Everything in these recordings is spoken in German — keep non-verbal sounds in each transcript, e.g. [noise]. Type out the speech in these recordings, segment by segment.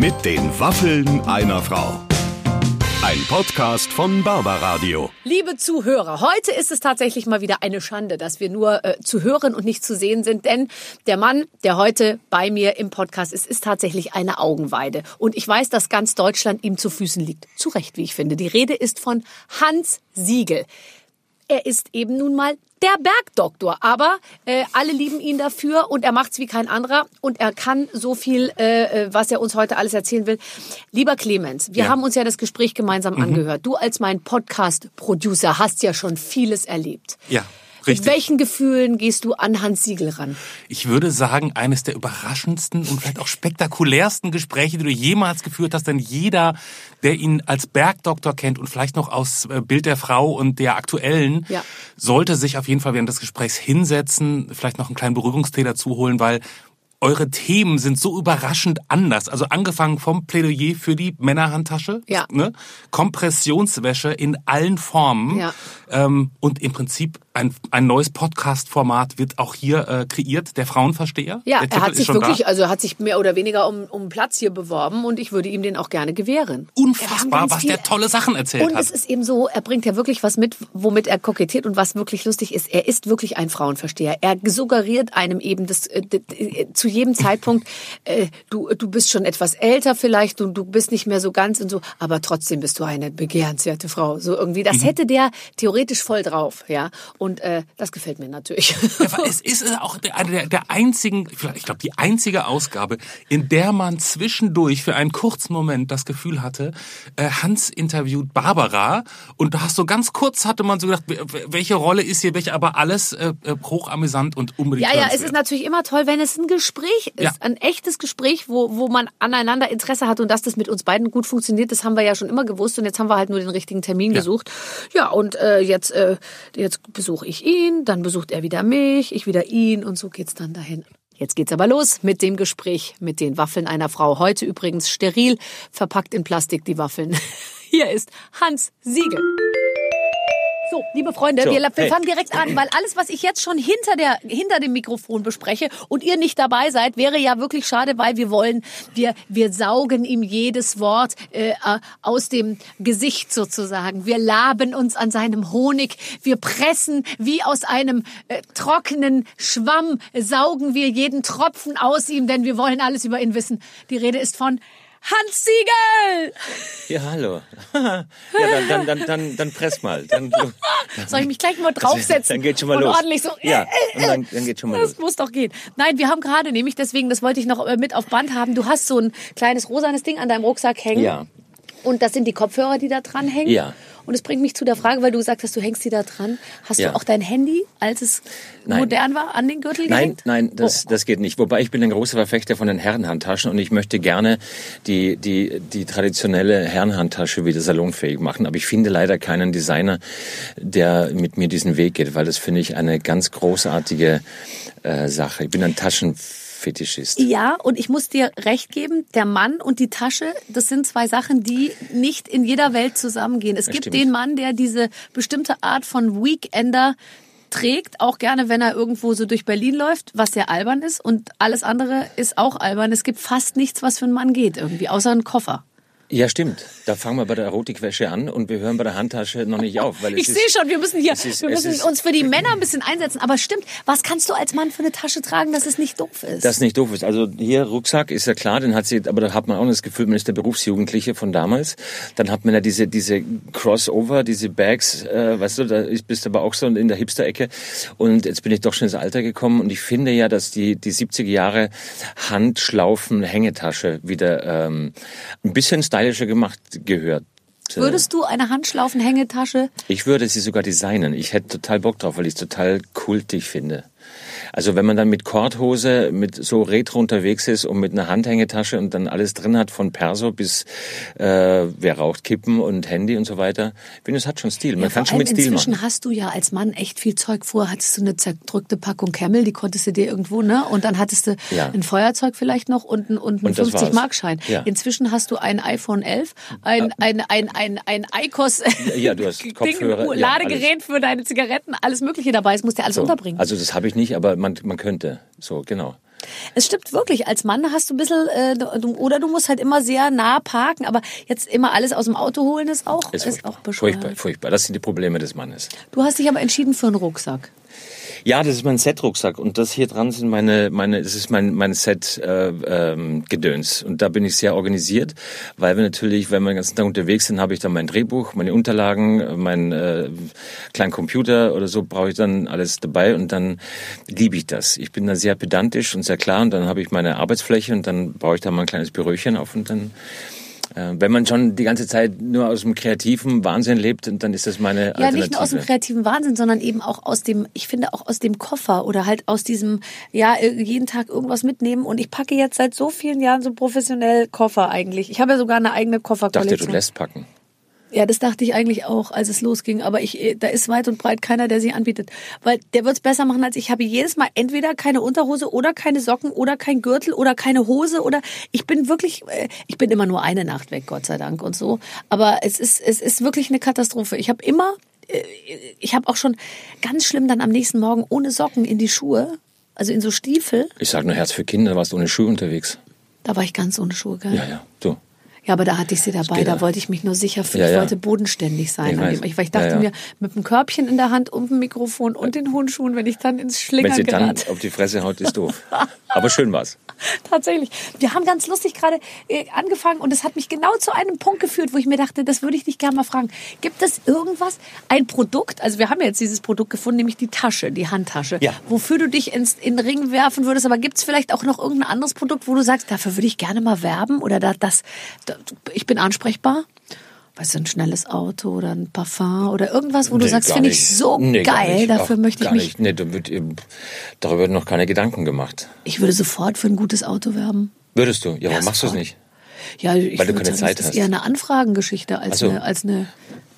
mit den Waffeln einer Frau. Ein Podcast von Barbaradio. Liebe Zuhörer, heute ist es tatsächlich mal wieder eine Schande, dass wir nur äh, zu hören und nicht zu sehen sind, denn der Mann, der heute bei mir im Podcast ist, ist tatsächlich eine Augenweide. Und ich weiß, dass ganz Deutschland ihm zu Füßen liegt. Zu Recht, wie ich finde. Die Rede ist von Hans Siegel. Er ist eben nun mal der Bergdoktor. Aber äh, alle lieben ihn dafür und er macht's wie kein anderer und er kann so viel, äh, äh, was er uns heute alles erzählen will. Lieber Clemens, wir Ja. haben uns ja das Gespräch gemeinsam angehört. Du als mein Podcast-Producer hast ja schon vieles erlebt. Ja, Mit richtig. welchen Gefühlen gehst du an Hans Siegel ran? Ich würde sagen, eines der überraschendsten und vielleicht auch spektakulärsten Gespräche, die du jemals geführt hast, denn jeder, der ihn als Bergdoktor kennt und vielleicht noch aus äh, Bild der Frau und der aktuellen, Ja. sollte sich auf jeden Fall während des Gesprächs hinsetzen, vielleicht noch einen kleinen Beruhigungstee dazu holen, weil eure Themen sind so überraschend anders. Also angefangen vom Plädoyer für die Männerhandtasche, Ja. ne? Kompressionswäsche in allen Formen. Ja. Ähm, und im Prinzip ein, ein neues Podcast-Format wird auch hier äh, kreiert, der Frauenversteher. Ja, der er hat sich wirklich, da. also er hat sich mehr oder weniger um, um Platz hier beworben und ich würde ihm den auch gerne gewähren. Unfassbar, was viel- der tolle Sachen erzählt Und hat. es ist eben so, er bringt ja wirklich was mit, womit er kokettiert und was wirklich lustig ist. Er ist wirklich ein Frauenversteher. Er suggeriert einem eben das, äh, d- zu jedem Zeitpunkt, äh, du, du bist schon etwas älter vielleicht und du bist nicht mehr so ganz und so, aber trotzdem bist du eine begehrenswerte Frau. So irgendwie. Mhm. Das hätte der theoretisch voll drauf, ja. Und äh, das gefällt mir natürlich. Es ist auch eine der, der einzigen, ich glaube, die einzige Ausgabe, in der man zwischendurch für einen kurzen Moment das Gefühl hatte, äh, Hans interviewt Barbara und du hast so ganz kurz hatte man so gedacht, welche Rolle ist hier welche, aber alles äh, äh, hochamüsant und unbedingt Ja, ja, es ist natürlich immer toll, wenn es ein Gespräch ist, Ja. ein echtes Gespräch, wo, wo man aneinander Interesse hat und dass das mit uns beiden gut funktioniert, das haben wir ja schon immer gewusst und jetzt haben wir halt nur den richtigen Termin gesucht. Ja, und äh, jetzt, äh, jetzt besuche ich ihn, dann besucht er wieder mich, ich wieder ihn und so geht's dann dahin. Jetzt geht's aber los mit dem Gespräch mit den Waffeln einer Frau. Heute übrigens steril verpackt in Plastik die Waffeln. [laughs] Hier ist Hans Siegel. So, liebe Freunde, So, wir, wir hey. fangen direkt an, weil alles, was ich jetzt schon hinter der hinter dem Mikrofon bespreche und ihr nicht dabei seid, wäre ja wirklich schade, weil wir wollen, wir wir saugen ihm jedes Wort äh, äh, aus dem Gesicht sozusagen. Wir laben uns an seinem Honig, wir pressen wie aus einem äh, trockenen Schwamm saugen wir jeden Tropfen aus ihm, denn wir wollen alles über ihn wissen. Die Rede ist von Hans Siegel. Ja, hallo. [laughs] ja, dann, dann, dann, dann, dann press mal. Dann, Soll ich mich gleich mal draufsetzen? Dann geht schon mal und los. ordentlich so. Ja, [laughs] und dann, dann geht schon mal Das los. muss doch gehen. Nein, wir haben gerade nämlich, deswegen, das wollte ich noch äh, mit auf Band haben, du hast so ein kleines rosanes Ding an deinem Rucksack hängen. Ja. Und das sind die Kopfhörer, die da dran hängen. Ja. Und es bringt mich zu der Frage, weil du gesagt hast, du hängst die da dran. Hast Ja. du auch dein Handy, als es Nein. modern war, an den Gürtel Nein, gehängt? nein, das, Oh. das geht nicht. Wobei ich bin ein großer Verfechter von den Herrenhandtaschen und ich möchte gerne die, die, die traditionelle Herrenhandtasche wieder salonfähig machen. Aber ich finde leider keinen Designer, der mit mir diesen Weg geht, weil das finde ich eine ganz großartige äh, Sache. Ich bin ein Taschenfetischist. Ja, und ich muss dir recht geben, der Mann und die Tasche, das sind zwei Sachen, die nicht in jeder Welt zusammengehen. Es gibt stimmt. den Mann, der diese bestimmte Art von Weekender trägt, auch gerne, wenn er irgendwo so durch Berlin läuft, was sehr albern ist. Und alles andere ist auch albern. Es gibt fast nichts, was für einen Mann geht irgendwie, außer einen Koffer. Ja, stimmt. Da fangen wir bei der Erotikwäsche an und wir hören bei der Handtasche noch nicht auf. Weil es Ich sehe schon, wir müssen hier, es ist- wir es müssen uns für die Männer ein bisschen einsetzen. Aber stimmt, was kannst du als Mann für eine Tasche tragen, dass es nicht doof ist? Das nicht doof ist. Also hier Rucksack ist ja klar, den hat sie, aber da hat man auch das Gefühl, man ist der Berufsjugendliche von damals. Dann hat man ja diese diese Crossover, diese Bags, äh, weißt du, da ist- bist du aber auch so in der Hipster-Ecke. Und jetzt bin ich doch schon ins Alter gekommen und ich finde ja, dass die die 70er Jahre Handschlaufen Hängetasche wieder ähm, ein bisschen stylischer gemacht gehört. Würdest du eine Handschlaufen-Hängetasche Ich würde sie sogar designen. Ich hätte total Bock drauf, weil ich es total kultig finde. Also wenn man dann mit Korthose, mit so Retro unterwegs ist und mit einer Handhängetasche und dann alles drin hat, von Perso bis äh, wer raucht Kippen und Handy und so weiter. Ich finde, es hat schon Stil. Man Ja, kann schon mit Stil inzwischen machen. hast du ja als Mann echt viel Zeug vor. Hattest du eine zerdrückte Packung Camel, die konntest du dir irgendwo, ne? Und dann hattest du Ja. ein Feuerzeug vielleicht noch und, und einen Und das war's. 50-Markschein. Ja. Inzwischen hast du ein iPhone 11, ein, ein, ein, ein, ein ICOS ja, du hast [laughs] Ding, Kopfhörer, ja, Ladegerät für deine Zigaretten, alles mögliche dabei. Es musst du ja alles So. unterbringen. Also das habe ich nicht, aber man, man könnte. So, genau. Es stimmt wirklich, als Mann hast du ein bisschen, äh, du, oder du musst halt immer sehr nah parken, aber jetzt immer alles aus dem Auto holen ist auch, Ist, ist, furchtbar. auch bescheuert. furchtbar, furchtbar. Das sind die Probleme des Mannes. Du hast dich aber entschieden für einen Rucksack. Ja, das ist mein Set-Rucksack und das hier dran sind meine, meine, das ist mein, mein Set äh, ähm, und da bin ich sehr organisiert, weil wir natürlich, wenn wir den ganzen Tag unterwegs sind, habe ich dann mein Drehbuch, meine Unterlagen, meinen äh, kleinen Computer oder so brauche ich dann alles dabei und dann liebe ich das. Ich bin da sehr pedantisch und sehr klar und dann habe ich meine Arbeitsfläche und dann baue ich da mal ein kleines Büröchen auf und dann wenn man schon die ganze Zeit nur aus dem kreativen Wahnsinn lebt, dann ist das meine Ja, Alternative. nicht nur aus dem kreativen Wahnsinn, sondern eben auch aus dem, ich finde auch aus dem Koffer oder halt aus diesem, ja, äh, jeden Tag irgendwas mitnehmen. Und ich packe jetzt seit so vielen Jahren so professionell Koffer eigentlich. Ich habe ja sogar eine eigene Ich dachte, Kofferkollektion. du lässt packen. Ja, das dachte ich eigentlich auch, als es losging. Aber ich, äh, da ist weit und breit keiner, der sie anbietet. Weil der wird's besser machen als ich. Habe jedes Mal entweder keine Unterhose oder keine Socken oder kein Gürtel oder keine Hose oder ich bin wirklich, äh, ich bin immer nur eine Nacht weg, Gott sei Dank und so. Aber es ist, es ist wirklich eine Katastrophe. Ich habe immer, äh, ich habe auch schon ganz schlimm dann am nächsten Morgen ohne Socken in die Schuhe, also in so Stiefel. Ich sag nur Herz für Kinder, da warst du ohne Schuhe unterwegs. Da war ich ganz ohne Schuhe, gell? Ja, ja, du. Ja, aber da hatte ich sie dabei. Da wollte ich mich nur sicher fühlen. Ja, ich wollte bodenständig sein. Ich dem- weil ich dachte mir, mit einem Körbchen in der Hand und dem Mikrofon und den hohen Schuhen, wenn ich dann ins Wenn Schlingern sie dann gerate. auf die Fresse haut, ist doof. [laughs] Aber schön war's. [laughs] Tatsächlich. Wir haben ganz lustig gerade äh, angefangen und es hat mich genau zu einem Punkt geführt, wo ich mir dachte, das würde ich dich gerne mal fragen. Gibt es irgendwas, ein Produkt, also wir haben ja jetzt dieses Produkt gefunden, nämlich die Tasche, die Handtasche, Ja. wofür du dich ins, in den Ring werfen würdest, aber gibt es vielleicht auch noch irgendein anderes Produkt, wo du sagst, dafür würde ich gerne mal werben oder da, das, da, ich bin ansprechbar? Weißt du, ein schnelles Auto oder ein Parfum oder irgendwas, wo du Nee, sagst, gar finde ich so Nee, geil, dafür Ach, möchte ich mich, Nicht. Nee, da wird, darüber werden noch keine Gedanken gemacht. ich würde sofort für ein gutes Auto werben. Würdest du? Ja, warum machst du es nicht? Ja, ich Weil du keine sagen, Zeit das ist hast. eher eine Anfragengeschichte als, so. eine, als eine.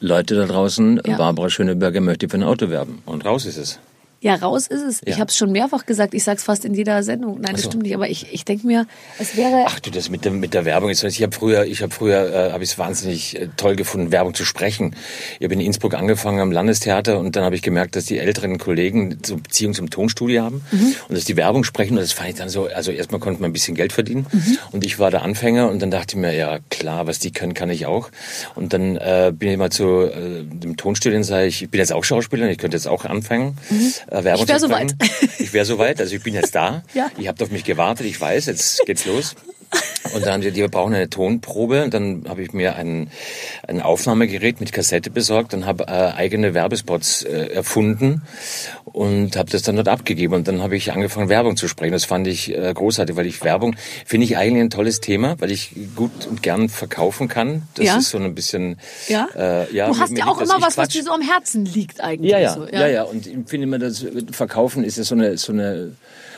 Leute da draußen, Ja. Barbara Schöneberger möchte für ein Auto werben. Und raus ist es. Ja, raus ist es. Ich Ja. habe es schon mehrfach gesagt. Ich sag's fast in jeder Sendung. Nein, das so. stimmt nicht. Aber ich, ich denke mir, es wäre. Ach du, das mit der, mit der Werbung. Ich habe früher, ich habe früher, äh, habe ich es wahnsinnig äh, toll gefunden, Werbung zu sprechen. Ich habe in Innsbruck angefangen am Landestheater und dann habe ich gemerkt, dass die älteren Kollegen so Beziehung zum Tonstudio haben Mhm. und dass die Werbung sprechen. Und das fand ich dann so, also erstmal konnte man ein bisschen Geld verdienen Mhm. und ich war der Anfänger und dann dachte ich mir, ja klar, was die können, kann ich auch. Und dann äh, bin ich mal zu äh, dem Tonstudio und sage ich, ich bin jetzt auch Schauspieler, ich könnte jetzt auch anfangen, äh, Werbung. Ich wär zu so sprechen. Ich wäre soweit, also ich bin jetzt da. [laughs] Ja. Ihr habt auf mich gewartet, ich weiß, jetzt geht's los. Und dann haben sie, die wir brauchen eine Tonprobe. Und dann habe ich mir ein, ein Aufnahmegerät mit Kassette besorgt und habe äh, eigene Werbespots äh, erfunden und habe das dann dort abgegeben. Und dann habe ich angefangen, Werbung zu sprechen. Das fand ich äh, großartig, weil ich Werbung finde ich eigentlich ein tolles Thema, weil ich gut und gern verkaufen kann. Das Ja. ist so ein bisschen. Ja? Äh, ja du hast ja auch immer was, was quatsch. dir so am Herzen liegt eigentlich. Ja, ja, so, ja, ja. Und ich finde immer, das Verkaufen ist ja so eine, so eine,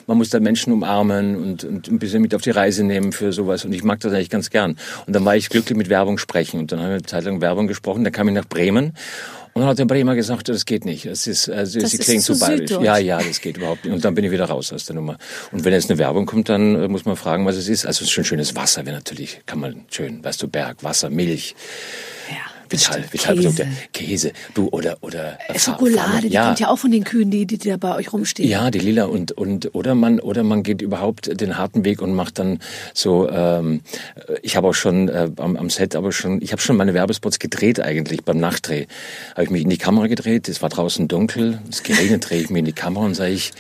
man muss da Menschen umarmen und, und ein bisschen mit auf die Reise nehmen für sowas. Und ich mag das eigentlich ganz gern. Und dann war ich glücklich mit Werbung sprechen. Und dann haben wir eine Zeit lang Werbung gesprochen. Dann kam ich nach Bremen. Und dann hat der Bremer gesagt, das geht nicht. Das ist, also, Das sie ist klingen zu bayerisch. Ja, ja, das geht überhaupt nicht. Und dann bin ich wieder raus aus der Nummer. Und wenn jetzt eine Werbung kommt, dann äh, muss man fragen, was es ist. Also schön schönes Wasser wäre natürlich, kann man schön, weißt du, Berg, Wasser, Milch. Ja, Vital, stimmt. Vitalprodukte, Käse, du oder oder äh, Schokolade, die kommt ja auch von den Kühen, die, die da bei euch rumstehen. ja, die lila und und oder man oder man geht überhaupt den harten Weg und macht dann so. Ähm, ich habe auch schon äh, am, am Set, aber schon, ich habe schon meine Werbespots gedreht eigentlich beim Nachdreh. Habe ich mich in die Kamera gedreht. Es war draußen dunkel, es geregnet, drehe ich mir in die Kamera und sage ich.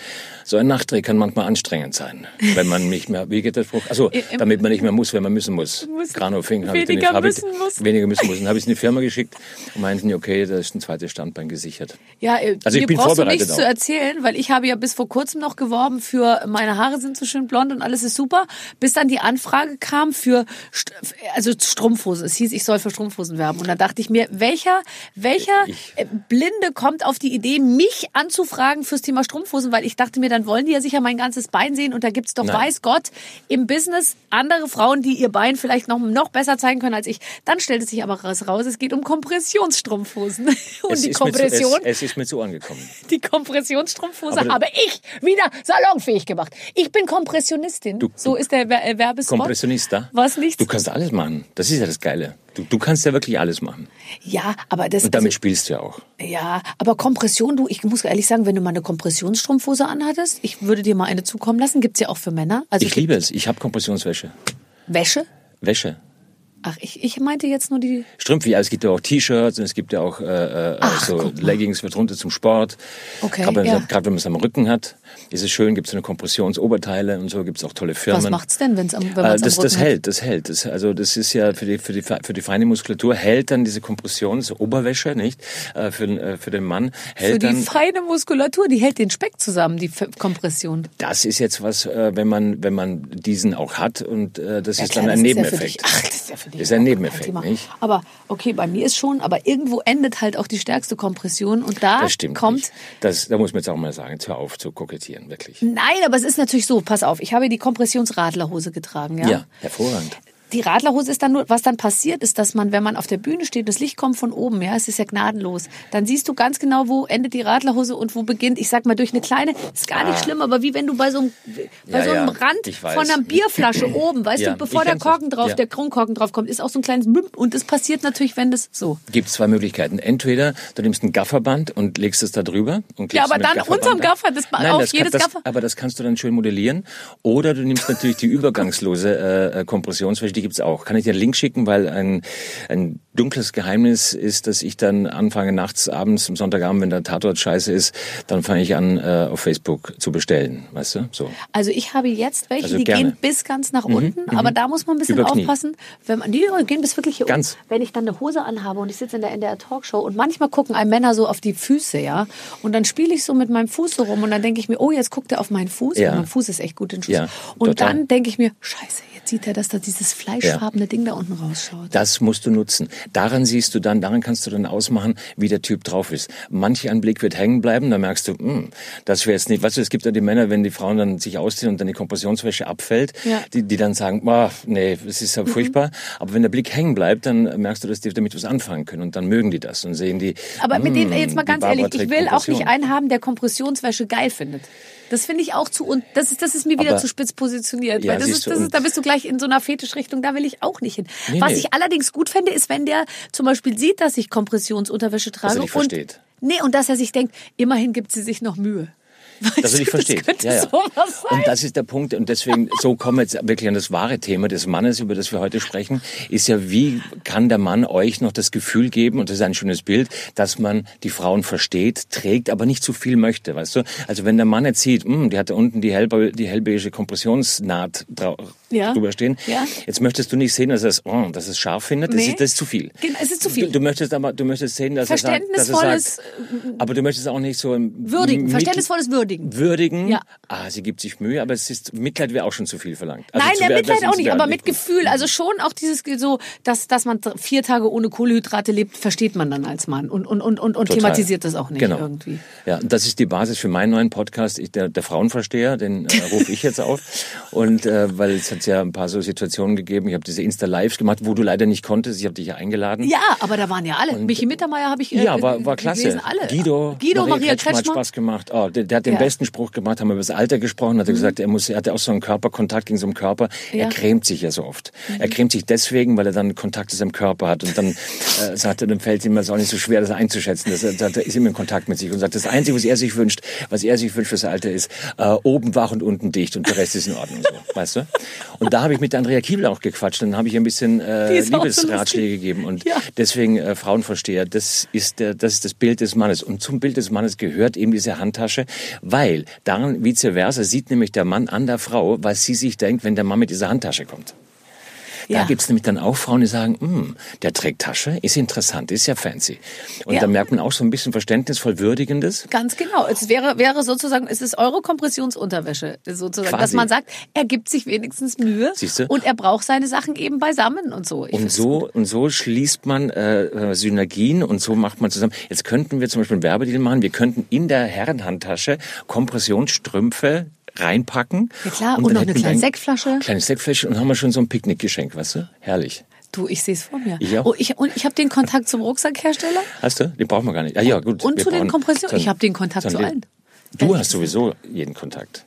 So ein Nachdreh kann manchmal anstrengend sein, wenn man nicht mehr, wie geht Spruch? Also, damit man nicht mehr muss, wenn man müssen muss. Muss- Grano Fink, hab ich weniger den- hab ich- müssen muss. Weniger müssen muss. Dann habe ich es in die Firma geschickt und meinten, okay, da ist ein zweites Standbein gesichert. Ja, äh, Also ich bin brauchst du vorbereitet nichts auch. zu erzählen, weil ich habe ja bis vor kurzem noch geworben für meine Haare sind so schön blond und alles ist super, bis dann die Anfrage kam für also Strumpfhosen. Es hieß, ich soll für Strumpfhosen werben und da dachte ich mir, welcher welcher Ich- äh, Blinde kommt auf die Idee, mich anzufragen fürs Thema Strumpfhosen, weil ich dachte mir, dann wollen die ja sicher mein ganzes Bein sehen und da gibt's doch Nein. weiß Gott im Business andere Frauen, die ihr Bein vielleicht noch noch besser zeigen können als ich. Dann stellte sich aber raus, raus es geht um Kompressionsstrumpfhosen [laughs] und es die Kompression zu, es, es ist mir zu angekommen. [laughs] die Kompressionsstrumpfhose Aber- habe ich wieder salonfähig gemacht. Ich bin Kompressionistin. Du- so ist der äh, Werbespot. Kompressionista. Was nicht? Du kannst alles machen. Das ist ja das Geile. Du, du kannst ja wirklich alles machen. Ja, aber das Und damit also, spielst du ja auch. ja, aber Kompression, du, ich muss ehrlich sagen, wenn du mal eine Kompressionsstrumpfhose anhattest, ich würde dir mal eine zukommen lassen, gibt's ja auch für Männer. Also Ich liebe es. Ich habe Kompressionswäsche. Wäsche. Wäsche. Ach, ich, ich meinte jetzt nur die. Strümpfe, ja, es gibt ja auch T-Shirts und es gibt ja auch äh, äh, Ach, so. Leggings für drunter zum Sport. Okay, Gerade wenn, ja. gerade wenn man es am Rücken hat, ist es schön, gibt es eine Kompressionsoberteile und so, gibt es auch tolle Firmen. Was macht's denn, wenn's am, wenn Äh, man's das, am das hat? hält, das hält. Das, also das ist ja für die, für die, für die feine Muskulatur hält dann diese Kompressionsoberwäsche, nicht? Äh, für, den- äh, für den Mann hält Für die dann. feine Muskulatur, die hält den Speck zusammen, die F Kompression. Das ist jetzt was, äh, wenn man, wenn man diesen auch hat und äh, das ist klar, dann ein das ist ja. Nebeneffekt. Ach, das ist ja für dich. Ist ein Nebeneffekt, Thema. nicht? Aber okay, bei mir ist schon, aber irgendwo endet halt auch die stärkste Kompression und da Das kommt. Das, da muss man jetzt auch mal sagen, hör auf zu kokettieren, wirklich. Nein, aber es ist natürlich so, pass auf, ich habe die Kompressionsradlerhose getragen, ja? Ja, hervorragend. Die Radlerhose ist dann nur, was dann passiert ist, dass man, wenn man auf der Bühne steht, das Licht kommt von oben, ja, es ist ja gnadenlos, dann siehst du ganz genau, wo endet die Radlerhose und wo beginnt, ich sag mal, durch eine kleine, ist gar nicht schlimm, aber wie wenn du bei so einem, bei Ah. Ja, so einem ja, Rand von einer Bierflasche [clears throat] oben, weißt Ja, du, bevor der kenn's das. Korken drauf, der Kronkorken drauf kommt, ist auch so ein kleines Bimp und das passiert natürlich, wenn das so. Gibt zwei Möglichkeiten. Entweder du nimmst ein Gafferband und legst es da drüber. Und Ja, aber dann Gafferband unterm. Gaffer, das Nein, auf das jedes kann, das, Gaffer. Aber das kannst du dann schön modellieren. Oder du nimmst natürlich die [laughs] übergangslose äh, äh, Kompressionswäsche, die gibt's auch. Kann ich dir einen Link schicken, weil ein, ein dunkles Geheimnis ist, dass ich dann anfange nachts, abends, am Sonntagabend, wenn der Tatort scheiße ist, dann fange ich an, äh, auf Facebook zu bestellen. Weißt du? So. Also ich habe jetzt welche, Also die gerne. Mhm, gehen bis ganz nach unten, aber da muss man ein bisschen aufpassen, wenn man die gehen bis wirklich hier Ganz. unten. Wenn ich dann eine Hose anhabe und ich sitze in der NDR Talkshow und manchmal gucken einem Männer so auf die Füße, ja, und dann spiele ich so mit meinem Fuß so rum und dann denke ich mir, oh, jetzt guckt er auf meinen Fuß, Ja. mein Fuß ist echt gut in Schuss. Ja, und total. dann denke ich mir, scheiße, jetzt sieht er, dass da dieses fleischfarbene Ding da unten rausschaut. Das musst du nutzen. Daran siehst du dann, daran kannst du dann ausmachen, wie der Typ drauf ist. Manch Anblick wird hängen bleiben, da merkst du, hm, das wäre jetzt nicht, weißt du, es gibt ja die Männer, wenn die Frauen dann sich ausziehen und dann die Kompressionswäsche abfällt, Ja. die, die dann sagen, ah, nee, es ist ja furchtbar. Aber wenn der Blick hängen bleibt, dann merkst du, dass die damit was anfangen können und dann mögen die das und sehen die. Aber mit hm, denen, jetzt mal ganz ehrlich, ich will auch nicht einen haben, der Kompressionswäsche geil findet. Das finde ich auch zu und das ist das ist mir wieder Aber- zu spitz positioniert, Ja, weil das ist das ist da bist du gleich in so einer Fetischrichtung, da will ich auch nicht hin. Nee, Was nee. ich allerdings gut fände, ist, wenn der zum Beispiel sieht, dass ich Kompressionsunterwäsche trage und versteht. nee und dass er sich denkt, immerhin gibt sie sich noch Mühe. Dass er dich du, versteht. Das ja, ja. sein. Und das ist der Punkt. Und deswegen, so kommen wir jetzt wirklich an das wahre Thema des Mannes, über das wir heute sprechen, ist ja, wie kann der Mann euch noch das Gefühl geben, und das ist ein schönes Bild, dass man die Frauen versteht, trägt, aber nicht zu viel möchte, weißt du? Also wenn der Mann jetzt sieht, hm, die hat da unten die, hellbe, die hellbeige Kompressionsnaht Ja. drüber stehen, Ja. jetzt möchtest du nicht sehen, dass er es, oh, dass es scharf findet, das, Nee. ist, das ist zu viel. Genau, es ist zu viel. Du, du möchtest aber, du möchtest sehen, dass er sagt, dass er sagt, aber du möchtest auch nicht so Würdigen, verständnisvolles Würdigen. Würdigen. Ja. Ah, sie gibt sich Mühe, aber es ist Mitleid wäre auch schon zu viel verlangt. Also Nein, der Mitleid auch nicht, aber mit Gefühl. Also schon auch dieses so, dass, dass man vier Tage ohne Kohlehydrate lebt, versteht man dann als Mann und, und, und, und, und thematisiert das auch nicht genau. irgendwie. Ja, und das ist die Basis für meinen neuen Podcast, ich, der, der Frauenversteher, den äh, rufe ich jetzt auf. Und äh, weil es hat ja ein paar so Situationen gegeben, ich habe diese Insta-Lives gemacht, wo du leider nicht konntest, ich habe dich ja eingeladen. Ja, aber da waren ja alle. Michi Mittermeier habe ich äh, Ja, war, war klasse. gelesen, alle. Guido, Guido Maria, Kretschmer hat Kretschmer. Spaß gemacht. Oh, der, der hat den Mhm. besten Spruch gemacht, haben wir über das Alter gesprochen, hat er gesagt, er muss, er hatte auch so einen Körperkontakt gegen so einen Körper. Mhm. Er cremt sich ja so oft. Er cremt sich deswegen, weil er dann Kontakt zu seinem Körper hat und dann [laughs] äh, sagt er, dann fällt ihm das auch nicht so schwer, das einzuschätzen. Das, sagt, er ist immer in Kontakt mit sich und sagt, das Einzige, was er sich wünscht, was er sich wünscht fürs Alter ist, äh, oben wach und unten dicht und der Rest ist in Ordnung, so, [laughs] weißt du? Und da habe ich mit Andrea Kiebel auch gequatscht, dann habe ich ein bisschen äh, so Liebesratschläge lustig. gegeben und Ja. Deswegen äh, Frauenversteher, das ist, der, das ist das Bild des Mannes. Und zum Bild des Mannes gehört eben diese Handtasche, weil daran vice versa sieht nämlich der Mann an der Frau, was sie sich denkt, wenn der Mann mit dieser Handtasche kommt. Da Ja. gibt's nämlich dann auch Frauen, die sagen, "Hm, der trägt Tasche, ist interessant, ist ja fancy. Und Ja. da merkt man auch so ein bisschen verständnisvoll Würdigendes. Ganz genau. Es wäre, wäre sozusagen, es ist eure Kompressionsunterwäsche, sozusagen, dass Quasi. man sagt, er gibt sich wenigstens Mühe Siehste? und er braucht seine Sachen eben beisammen und so. Ich Und so, und so schließt man äh, äh, Synergien und so macht man zusammen. Jetzt könnten wir zum Beispiel einen Werbedeal machen. Wir könnten in der Herrenhandtasche Kompressionsstrümpfe reinpacken. Ja klar, und dann noch eine kleine ein- Sektflasche. Kleine Sektflasche und haben wir schon so ein Picknickgeschenk, weißt du? Herrlich. Du, ich sehe es vor mir. Ich auch. Oh, ich, und ich habe den Kontakt zum Rucksackhersteller Hast du? Den brauchen wir gar nicht. Ah ja, gut. und zu den Kompressionen. Ich habe den Kontakt zu allen. Du Ehrlich hast sowieso jeden Kontakt.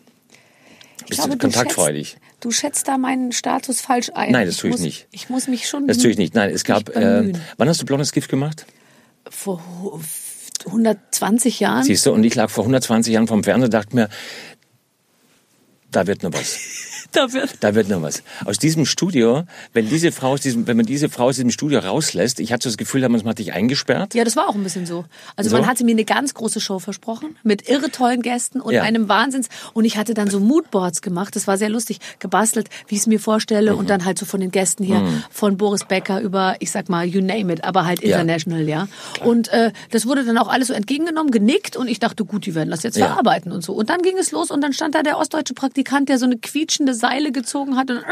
Ich Bist glaube, du kontaktfreudig? Schätzt, du schätzt da meinen Status falsch ein. Nein, das tue ich muss, nicht. Ich muss mich schon. Das tue ich nicht. Nein, es gab. Äh, wann hast du blondes Gift gemacht? Vor 120 Jahren. Siehst du, und ich lag vor 120 Jahren vom Fernseher und dachte mir, da wird noch was. [laughs] Da wird Da wird noch was. Aus diesem Studio, wenn diese Frau aus diesem, wenn man diese Frau aus diesem Studio rauslässt, ich hatte so das Gefühl, man hat dich eingesperrt. Ja, das war auch ein bisschen so. Also So? man hatte mir eine ganz große Show versprochen mit irre tollen Gästen und Ja. einem Wahnsinns. Und ich hatte dann so Moodboards gemacht. Das war sehr lustig, gebastelt, wie ich es mir vorstelle Mhm. und dann halt so von den Gästen hier, von Boris Becker über, ich sag mal, you name it, aber halt international, ja. Und äh, das wurde dann auch alles so entgegengenommen, genickt und ich dachte, gut, die werden das jetzt Ja. verarbeiten und so. Und dann ging es los und dann stand da der ostdeutsche Praktikant, der so eine quietschende Seile gezogen hat und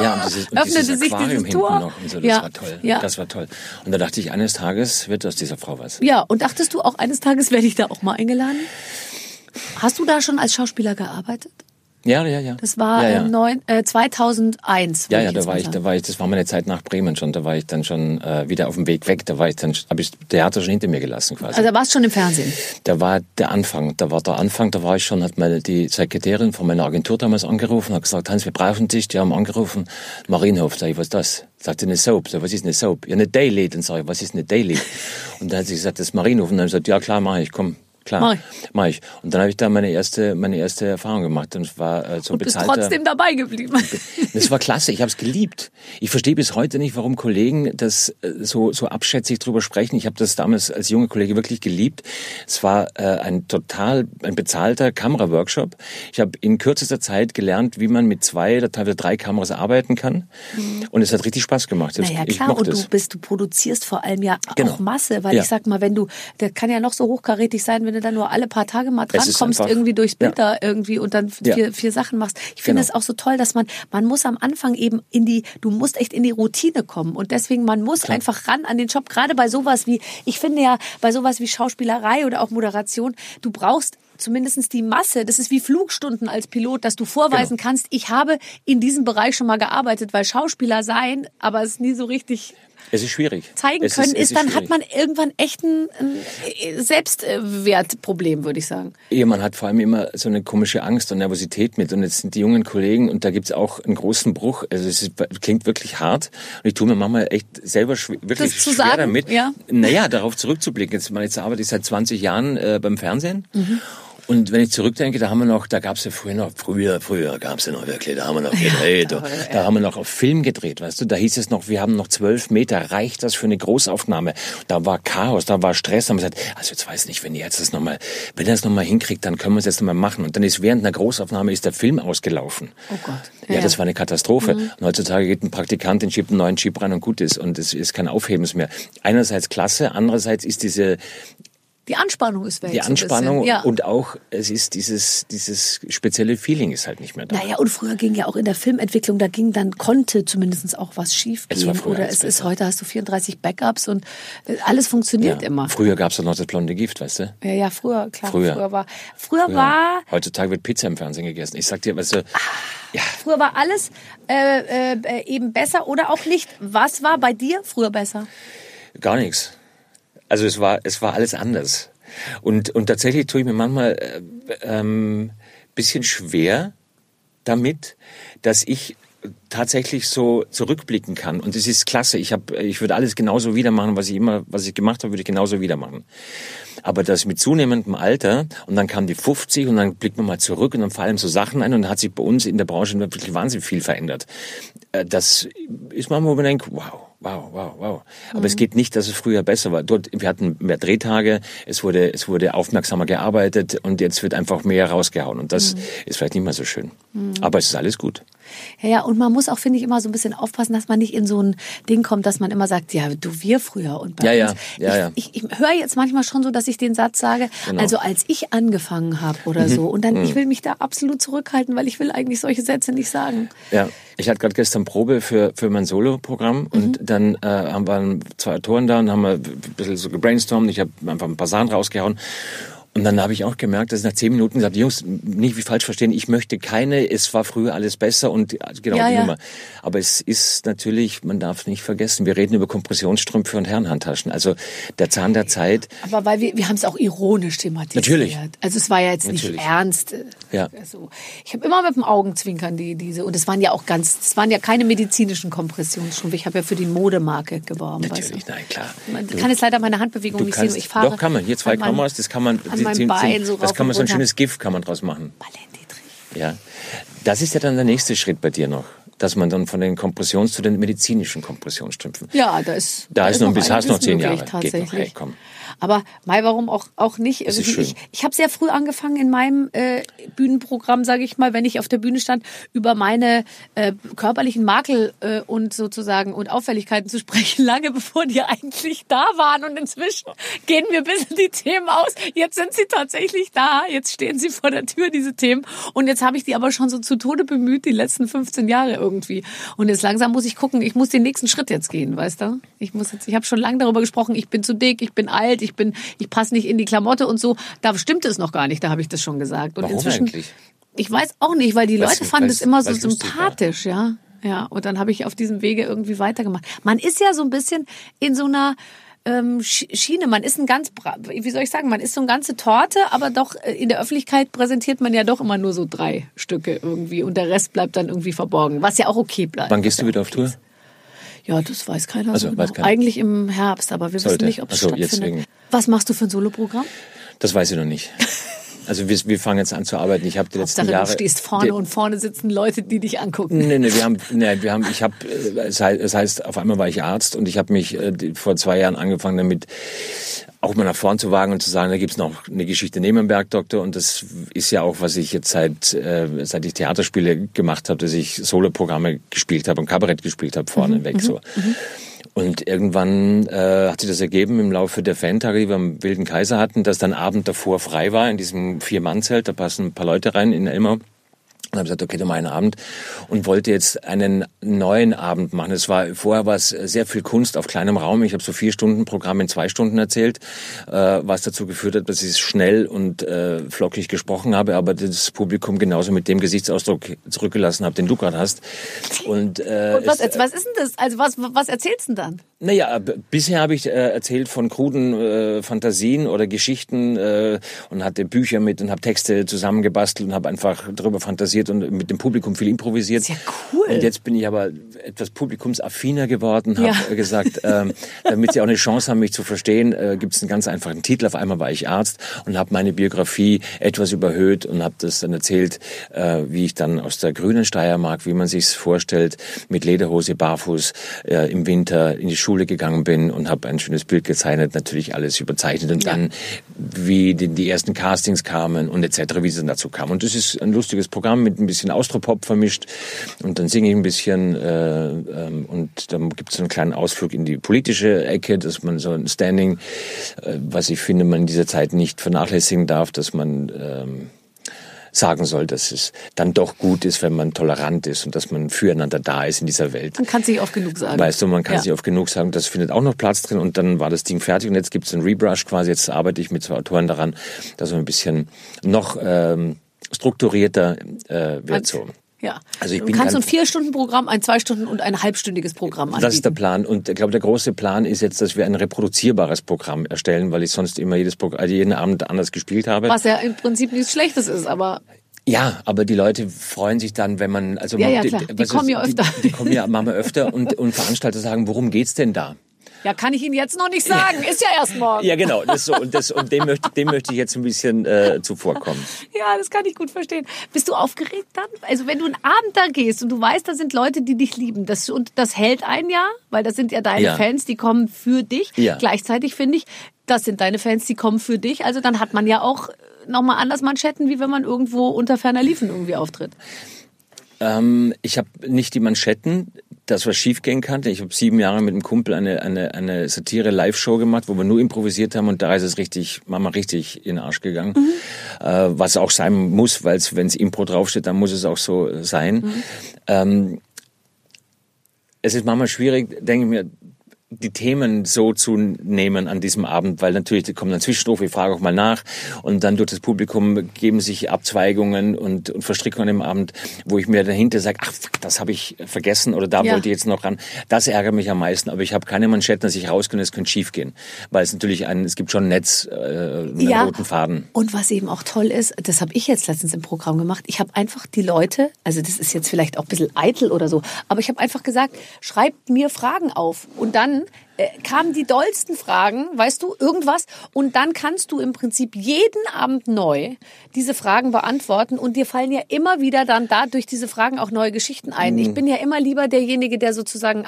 Ja, und dieses, und Öffnete dieses sich dieses hinten Tor. noch und so, das Ja. war toll. Ja. Das war toll. Und da dachte ich, eines Tages wird aus dieser Frau was. Ja, und dachtest du auch eines Tages werde ich da auch mal eingeladen? Hast du da schon als Schauspieler gearbeitet? Ja, ja, ja. Das war ja, ja. äh, neun, äh, 2001. Ja, ja, da war ich, sagen. da war ich, das war meine Zeit nach Bremen schon. Da war ich dann schon äh, wieder auf dem Weg weg. Da war ich dann, habe ich Theater schon hinter mir gelassen quasi. Also da warst du schon im Fernsehen. Da war der Anfang, da war der Anfang, da war ich schon, hat mal die Sekretärin von meiner Agentur damals angerufen, hat gesagt, Hans, wir brauchen dich, die haben angerufen, Marienhof, sag ich, was ist das? Sagte eine Soap, sag, was ist eine Soap? Ja, eine Daily, dann sag ich, was ist eine Daily? [laughs] Und dann hat sie gesagt, das ist Marienhof, und dann habe ich gesagt, ja klar, mach ich, komm, klar, Mach ich. mach ich. Und dann habe ich da meine erste, meine erste Erfahrung gemacht und war äh, so Und bist bezahlter. trotzdem dabei geblieben. Das war klasse, ich habe es geliebt. Ich verstehe bis heute nicht, warum Kollegen das äh, so, so abschätzig drüber sprechen. Ich habe das damals als junger Kollege wirklich geliebt. Es war äh, ein total ein bezahlter Kameraworkshop. Ich habe in kürzester Zeit gelernt, wie man mit zwei oder teilweise drei Kameras arbeiten kann. Und es hat richtig Spaß gemacht. Mhm. Naja, ich klar, mochte und du bist, du produzierst vor allem ja Genau. auch Masse, weil Ja. ich sag mal, wenn du, der kann ja noch so hochkarätig sein, wenn du dann nur alle paar Tage mal drankommst, irgendwie durchs Bild Ja. da irgendwie und dann Ja. vier, vier Sachen machst. Ich finde Genau. es auch so toll, dass man, man muss am Anfang eben in die, du musst echt in die Routine kommen und deswegen, man muss einfach ran an den Job, gerade bei sowas wie, ich finde ja, bei sowas wie Schauspielerei oder auch Moderation, du brauchst zumindestens die Masse, das ist wie Flugstunden als Pilot, dass du vorweisen Genau. kannst, ich habe in diesem Bereich schon mal gearbeitet, weil Schauspieler sein, aber es nie so richtig Es ist schwierig. zeigen es können, es ist, dann schwierig. hat man irgendwann echt ein, ein Selbstwertproblem, würde ich sagen. Ja, man hat vor allem immer so eine komische Angst und Nervosität mit. Und jetzt sind die jungen Kollegen und da gibt's auch einen großen Bruch. Also es ist, klingt wirklich hart. Und ich tue mir manchmal echt selber wirklich Das zu schwer sagen, damit. ja. Naja, darauf zurückzublicken. Jetzt, meine, jetzt arbeite ich seit 20 Jahren äh, beim Fernsehen. Mhm. Und wenn ich zurückdenke, da haben wir noch, da gab's ja früher noch, früher, früher gab's ja noch wirklich, da haben wir noch gedreht, [laughs] da, da haben wir noch auf Film gedreht, weißt du, da hieß es noch, wir haben noch zwölf Meter, reicht das für eine Großaufnahme? Da war Chaos, da war Stress, da haben wir gesagt, also jetzt weiß nicht, wenn ihr jetzt das nochmal, wenn ihr das nochmal hinkriegt, dann können wir es jetzt nochmal machen. Und dann ist während einer Großaufnahme ist der Film ausgelaufen. Oh Gott. Ja, Ja, das ja. war eine Katastrophe. Und heutzutage geht ein Praktikant, den schiebt einen neuen Chip rein und gut ist. Und es ist kein Aufhebens mehr. Einerseits klasse, andererseits ist diese, Die Anspannung ist weg. die Anspannung. Ja. und auch es ist dieses dieses spezielle Feeling ist halt nicht mehr da. Naja, und früher ging ja auch in der Filmentwicklung, da ging dann, konnte zumindest auch was schief Es war gehen. früher Oder es ist besser. heute hast du 34 Backups und äh, alles funktioniert immer. Früher gab's doch noch das blonde Gift, weißt du? Ja, ja, früher, klar. Früher. Früher war, früher war, Heutzutage wird Pizza im Fernsehen gegessen. Ich sag dir, weißt du, ja, früher war alles äh, äh, eben besser oder auch nicht. Was war bei dir früher besser? gar nichts. Also es war es war alles anders. Und und tatsächlich tue ich mir manchmal äh, ähm, bisschen schwer damit, dass ich tatsächlich so zurückblicken kann und es ist klasse. Ich habe ich würde alles genauso wieder machen, was ich immer was ich gemacht habe, würde ich genauso wieder machen. Aber das mit zunehmendem Alter und dann kam die 50 und dann blickt man mal zurück und dann fallen so Sachen ein und dann hat sich bei uns in der Branche wirklich wahnsinnig viel verändert. Äh, Das ist manchmal, wo man denkt, wow, wow, wow, wow. Aber es geht nicht, dass es früher besser war. Dort, wir hatten mehr Drehtage, es wurde, es wurde aufmerksamer gearbeitet und jetzt wird einfach mehr rausgehauen und das ist vielleicht nicht mehr so schön. Aber es ist alles gut. Ja, ja, und man muss auch, finde ich, immer so ein bisschen aufpassen, dass man nicht in so ein Ding kommt, dass man immer sagt, ja, du, wir früher und bei Ja, ja, uns. ja, ja. ich, ich, ich höre jetzt manchmal schon so, dass ich den Satz sage, Genau. also als ich angefangen habe oder so. Und dann, Mhm. ich will mich da absolut zurückhalten, weil ich will eigentlich solche Sätze nicht sagen. Ja, ich hatte gerade gestern Probe für, für mein Solo-Programm und dann äh, haben wir zwei Autoren da und haben wir ein bisschen so gebrainstormt. Ich habe einfach ein paar Sachen rausgehauen. Und dann habe ich auch gemerkt, dass ich nach zehn Minuten gesagt, Jungs, nicht wie falsch verstehen, ich möchte keine, es war früher alles besser und genau Ja, die ja. Nummer. Aber es ist natürlich, man darf nicht vergessen, wir reden über Kompressionsstrümpfe und Herrenhandtaschen. Also der Zahn der Zeit, Aber weil wir, wir haben es auch ironisch thematisiert. Natürlich. Also es war ja jetzt Natürlich. nicht ernst. Ja. Also ich habe immer mit dem Augenzwinkern die diese und es waren ja auch ganz, es waren ja keine medizinischen Kompressionsstrümpfe. Ich habe ja für die Modemarke geworben. natürlich, weißt du? nein, klar. Man Du- kann jetzt leider meine Handbewegung nicht kannst, sehen. Ich fahre doch kann man. Hier zwei Kameras, das kann man, die- Bein so das rauf kann man so ein schönes GIF kann man draus machen. Ja, das ist ja dann der nächste Schritt bei dir noch, dass man dann von den Kompressions zu den medizinischen Kompressionsstrümpfen. Ja, da ist Da ist noch ein bisschen- hast noch zehn möglich, Jahre. Geht noch, hey, komm. Aber Mai, warum auch, auch nicht? Irgendwie, schön. ich ich habe sehr früh angefangen in meinem äh, Bühnenprogramm, sage ich mal, wenn ich auf der Bühne stand, über meine äh, körperlichen Makel äh, und sozusagen und Auffälligkeiten zu [laughs] sprechen, lange bevor die eigentlich da waren. Und inzwischen gehen mir ein bisschen die Themen aus. Jetzt sind sie tatsächlich da. Jetzt stehen sie vor der Tür, diese Themen. Und jetzt habe ich die aber schon so zu Tode bemüht, die letzten 15 Jahre irgendwie. Und jetzt langsam muss ich gucken, ich muss den nächsten Schritt jetzt gehen, weißt du? Ich muss jetzt, ich habe schon lange darüber gesprochen, ich bin zu dick, ich bin alt, ich bin, ich passe nicht in die Klamotte und so. Da stimmt es noch gar nicht, da habe ich das schon gesagt. Und Warum inzwischen, eigentlich? Ich weiß auch nicht, weil die Leute fanden weil's- es immer so sympathisch, ja. Ja, und dann habe ich auf diesem Wege irgendwie weitergemacht. Man ist ja so ein bisschen in so einer ähm, Sch- Schiene. Man ist ein ganz, wie soll ich sagen, man ist so eine ganze Torte, aber doch äh, in der Öffentlichkeit präsentiert man ja doch immer nur so drei Stücke irgendwie und der Rest bleibt dann irgendwie verborgen, was ja auch okay bleibt. Wann gehst du wieder auf Tour? Ja, das weiß keiner Also, so weiß genau. keiner. Eigentlich im Herbst, aber wir Sollte. wissen nicht, ob es so, jetzt stattfindet. wegen- Was machst du für ein Soloprogramm? Das weiß ich noch nicht. [laughs] Also wir, wir fangen jetzt an zu arbeiten. Ich habe die letzten Hauptsache, Jahre. du stehst vorne und vorne sitzen Leute, die dich angucken. Nee, nee, wir haben, nee, wir haben, ich habe, es heißt, es heißt, auf einmal war ich Arzt und ich habe mich äh, vor zwei Jahren angefangen damit, auch mal nach vorn zu wagen und zu sagen, da gibt's noch eine Geschichte neben dem Bergdoktor und das ist ja auch, was ich jetzt seit, äh, seit ich Theaterspiele gemacht habe, dass ich Soloprogramme gespielt habe und Kabarett gespielt habe vorneweg so. Und irgendwann äh, hat sich das ergeben im Laufe der Fantage, die wir am Wilden Kaiser hatten, dass dann Abend davor frei war in diesem Vier-Mann-Zelt. Da passen ein paar Leute rein in Elmau. Und habe gesagt, okay, dann mal einen Abend und wollte jetzt einen neuen Abend machen. Es war vorher war es sehr viel Kunst auf kleinem Raum. Ich habe so vier Stunden Programm in zwei Stunden erzählt, äh, was dazu geführt hat, dass ich es schnell und äh, flockig gesprochen habe, aber das Publikum genauso mit dem Gesichtsausdruck zurückgelassen habe, den du gerade hast. Und, äh, Und was, es- was ist denn das? Also was, was erzählst du denn dann? naja, bisher habe ich äh, erzählt von kruden äh, Fantasien oder Geschichten äh, und hatte Bücher mit und habe Texte zusammengebastelt und habe einfach darüber fantasiert und mit dem Publikum viel improvisiert. Sehr cool. Und jetzt bin ich aber etwas publikumsaffiner geworden, habe Ja. [laughs] gesagt, ähm, damit sie auch eine Chance haben, mich zu verstehen, äh, gibt es einen ganz einfachen Titel. Auf einmal war ich Arzt und habe meine Biografie etwas überhöht und habe das dann erzählt, äh, wie ich dann aus der grünen Steiermark, wie man sich's vorstellt, mit Lederhose, barfuß äh, im Winter in die Schule gegangen bin und habe ein schönes Bild gezeichnet, natürlich alles überzeichnet und Ja. dann wie die, die ersten Castings kamen und etc., wie es dann dazu kam. Und das ist ein lustiges Programm mit ein bisschen Austropop vermischt und dann singe ich ein bisschen äh, ähm, und dann gibt es einen kleinen Ausflug in die politische Ecke, dass man so ein Standing, äh, was ich finde, man in dieser Zeit nicht vernachlässigen darf, dass man ähm, sagen soll, dass es dann doch gut ist, wenn man tolerant ist und dass man füreinander da ist in dieser Welt. Man kann es nicht oft genug sagen. Weißt du, man kann Ja. sich oft genug sagen, das findet auch noch Platz drin und dann war das Ding fertig und jetzt gibt es einen Rebrush quasi. Jetzt arbeite ich mit zwei Autoren daran, dass man ein bisschen noch ähm, strukturierter äh, wird so. Ja. Also ich du bin kannst so ein ganz- vier Stunden Programm, ein zwei Stunden und ein halbstündiges Programm anbieten. Das ist der Plan und ich glaube, der große Plan ist jetzt, dass wir ein reproduzierbares Programm erstellen, weil ich sonst immer jedes Programm, also jeden Abend anders gespielt habe. was ja im Prinzip nichts Schlechtes ist, aber Ja, aber die Leute freuen sich dann, wenn man also Ja, man, ja, klar. Die du, kommen ja öfter. Die, die kommen ja manchmal öfter und und Veranstalter sagen, worum geht's denn da? Ja, kann ich Ihnen jetzt noch nicht sagen. Ist ja erst morgen. Ja, genau. Das so, und das, und dem möchte, dem möchte ich jetzt ein bisschen äh, zuvorkommen. Ja, das kann ich gut verstehen. Bist du aufgeregt dann? Also wenn du einen Abend da gehst und du weißt, da sind Leute, die dich lieben, das, und das hält ein Jahr, weil das sind ja deine Ja. Fans, die kommen für dich. Ja. Gleichzeitig finde ich, das sind deine Fans, die kommen für dich. Also dann hat man ja auch nochmal anders Manschetten, wie wenn man irgendwo unter ferner Liefen irgendwie auftritt. Ähm, ich habe nicht die Manschetten, das was schiefgehen kann. Ich habe sieben Jahre mit einem Kumpel eine, eine, eine Satire-Live-Show gemacht, wo wir nur improvisiert haben und da ist es richtig, Mama richtig in den Arsch gegangen. Äh, was auch sein muss, weil wenn es Impro draufsteht, dann muss es auch so sein. Ähm, es ist manchmal schwierig, denke ich mir, die Themen so zu nehmen an diesem Abend, weil natürlich kommen dann Zwischenrufe, ich frage auch mal nach und dann durch das Publikum geben sich Abzweigungen und, und Verstrickungen im Abend, wo ich mir dahinter sage, ach, das habe ich vergessen oder da Ja. wollte ich jetzt noch ran. Das ärgert mich am meisten, aber ich habe keine Manschetten, dass ich rausgehe und es könnte schief gehen, weil es natürlich ein, es gibt schon ein Netz, äh, einen roten Faden. Und was eben auch toll ist, das habe ich jetzt letztens im Programm gemacht. Ich habe einfach die Leute, also das ist jetzt vielleicht auch ein bisschen eitel oder so, aber ich habe einfach gesagt, schreibt mir Fragen auf. Und dann kamen die dollsten Fragen, weißt du, irgendwas. Und dann kannst du im Prinzip jeden Abend neu diese Fragen beantworten. Und dir fallen ja immer wieder dann da durch diese Fragen auch neue Geschichten ein. Mhm. Ich bin ja immer lieber derjenige, der sozusagen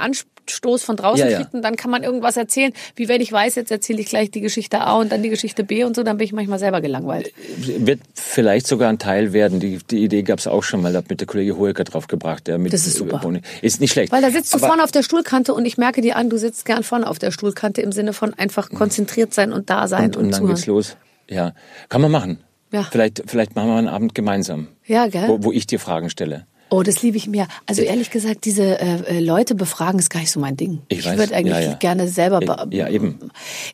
Anstoß von draußen Ja, kriegt und dann kann man irgendwas erzählen. Wie wenn ich weiß, jetzt erzähle ich gleich die Geschichte A und dann die Geschichte B und so, dann bin ich manchmal selber gelangweilt. Wird vielleicht sogar ein Teil werden. Die, die Idee gab es auch schon mal, da hat mit der Kollege Hoeker drauf gebracht. Der mit, Das ist super. Ist nicht schlecht. Weil da sitzt du Aber- vorne auf der Stuhlkante und ich merke dir an, du sitzt gern vorne auf der Stuhlkante im Sinne von einfach konzentriert sein und da sein und, und, und dann zuhören. geht's los. Ja, kann man machen. Ja. Vielleicht, vielleicht machen wir einen Abend gemeinsam. Ja, gell? Wo, wo ich dir Fragen stelle. Oh, das liebe ich mir. Also ehrlich gesagt, diese äh, äh, Leute befragen ist gar nicht so mein Ding. Ich weiß. würde eigentlich Ja, ja. gerne selber. be- Ja, eben.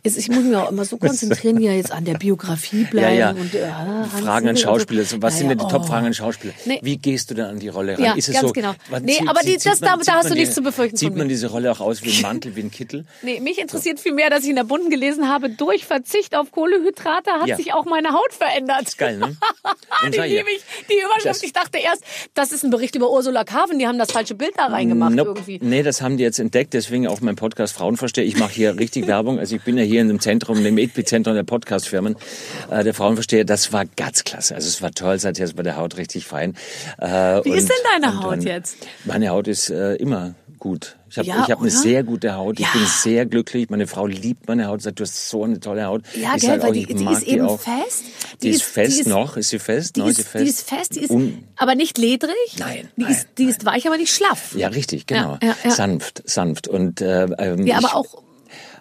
Jetzt, ich muss mich auch immer so [laughs] konzentrieren, wie ja jetzt an der Biografie bleiben. ja, ja. Und, äh, Hans Fragen an Schauspieler. So. Was sind denn die ja, Top-Fragen oh. an Schauspieler? Nee. Wie gehst du denn an die Rolle ran? Ja, ist es ganz so, genau. wann Nee, zieht- aber die- das- da- man- da hast du man nichts zu befürchten Zieht von man diese Rolle auch aus wie ein [laughs] Mantel, wie ein Kittel? Nee, mich interessiert viel mehr, dass ich in der Bunten gelesen habe, durch Verzicht auf Kohlehydrate hat sich auch meine Haut verändert. Geil, ne? [laughs] die liebe ich, die Überschrift. Das- ich dachte erst, das ist ein Bericht über Ursula Carven, die haben das falsche Bild da reingemacht Nope. irgendwie. Nee, das haben die jetzt entdeckt, deswegen auch mein Podcast Frauenversteher. Ich mache hier [laughs] richtig Werbung. Also ich bin ja hier in dem Zentrum, dem Epizentrum der Podcastfirmen, äh, der Frauenversteher. Das war ganz klasse. Also es war toll, seither ist bei der Haut richtig fein. Äh, Wie ist und- denn deine und- Haut und jetzt? Meine Haut ist äh, immer gut. Ich habe Ja, ich hab eine sehr gute Haut. Ich Ja. bin sehr glücklich. Meine Frau liebt meine Haut. Sagt, du hast so eine tolle Haut. Ja, ich gell, weil auch, die, ich die ist eben auch. fest. Die, ist fest die ist, noch. Ist sie fest? Die noch ist, ist sie fest? die ist fest, die ist Un- aber nicht ledrig. Nein, Die, nein, ist, die ist weich, aber nicht schlaff. Ja, richtig, genau. Ja. Sanft, sanft. Und, äh, ähm, Ja, ich- aber auch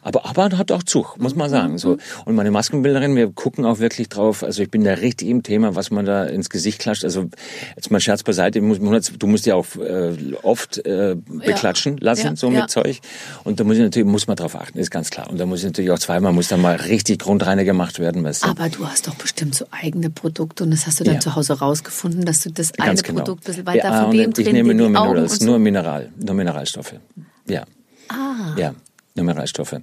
Aber, aber hat auch Zug, muss man sagen. So. Und meine Maskenbildnerin, wir gucken auch wirklich drauf. Also ich bin da richtig im Thema, was man da ins Gesicht klatscht. Also jetzt mal Scherz beiseite. Du musst ja auch äh, oft äh, beklatschen lassen, Ja, so ja. mit Zeug. Und da muss ich natürlich, muss man drauf achten, ist ganz klar. Und da muss ich natürlich auch zweimal, muss da mal richtig grundreiner gemacht werden. Weißt du? Aber du hast doch bestimmt so eigene Produkte und das hast du dann Ja. zu Hause rausgefunden, dass du das eine Ganz genau. Produkt ein bisschen weiter ja, von dem ich nehme nur Minerals, so. nur Mineral, nur Mineralstoffe. Ja. Ah. Ja. Nur Mineralstoffe.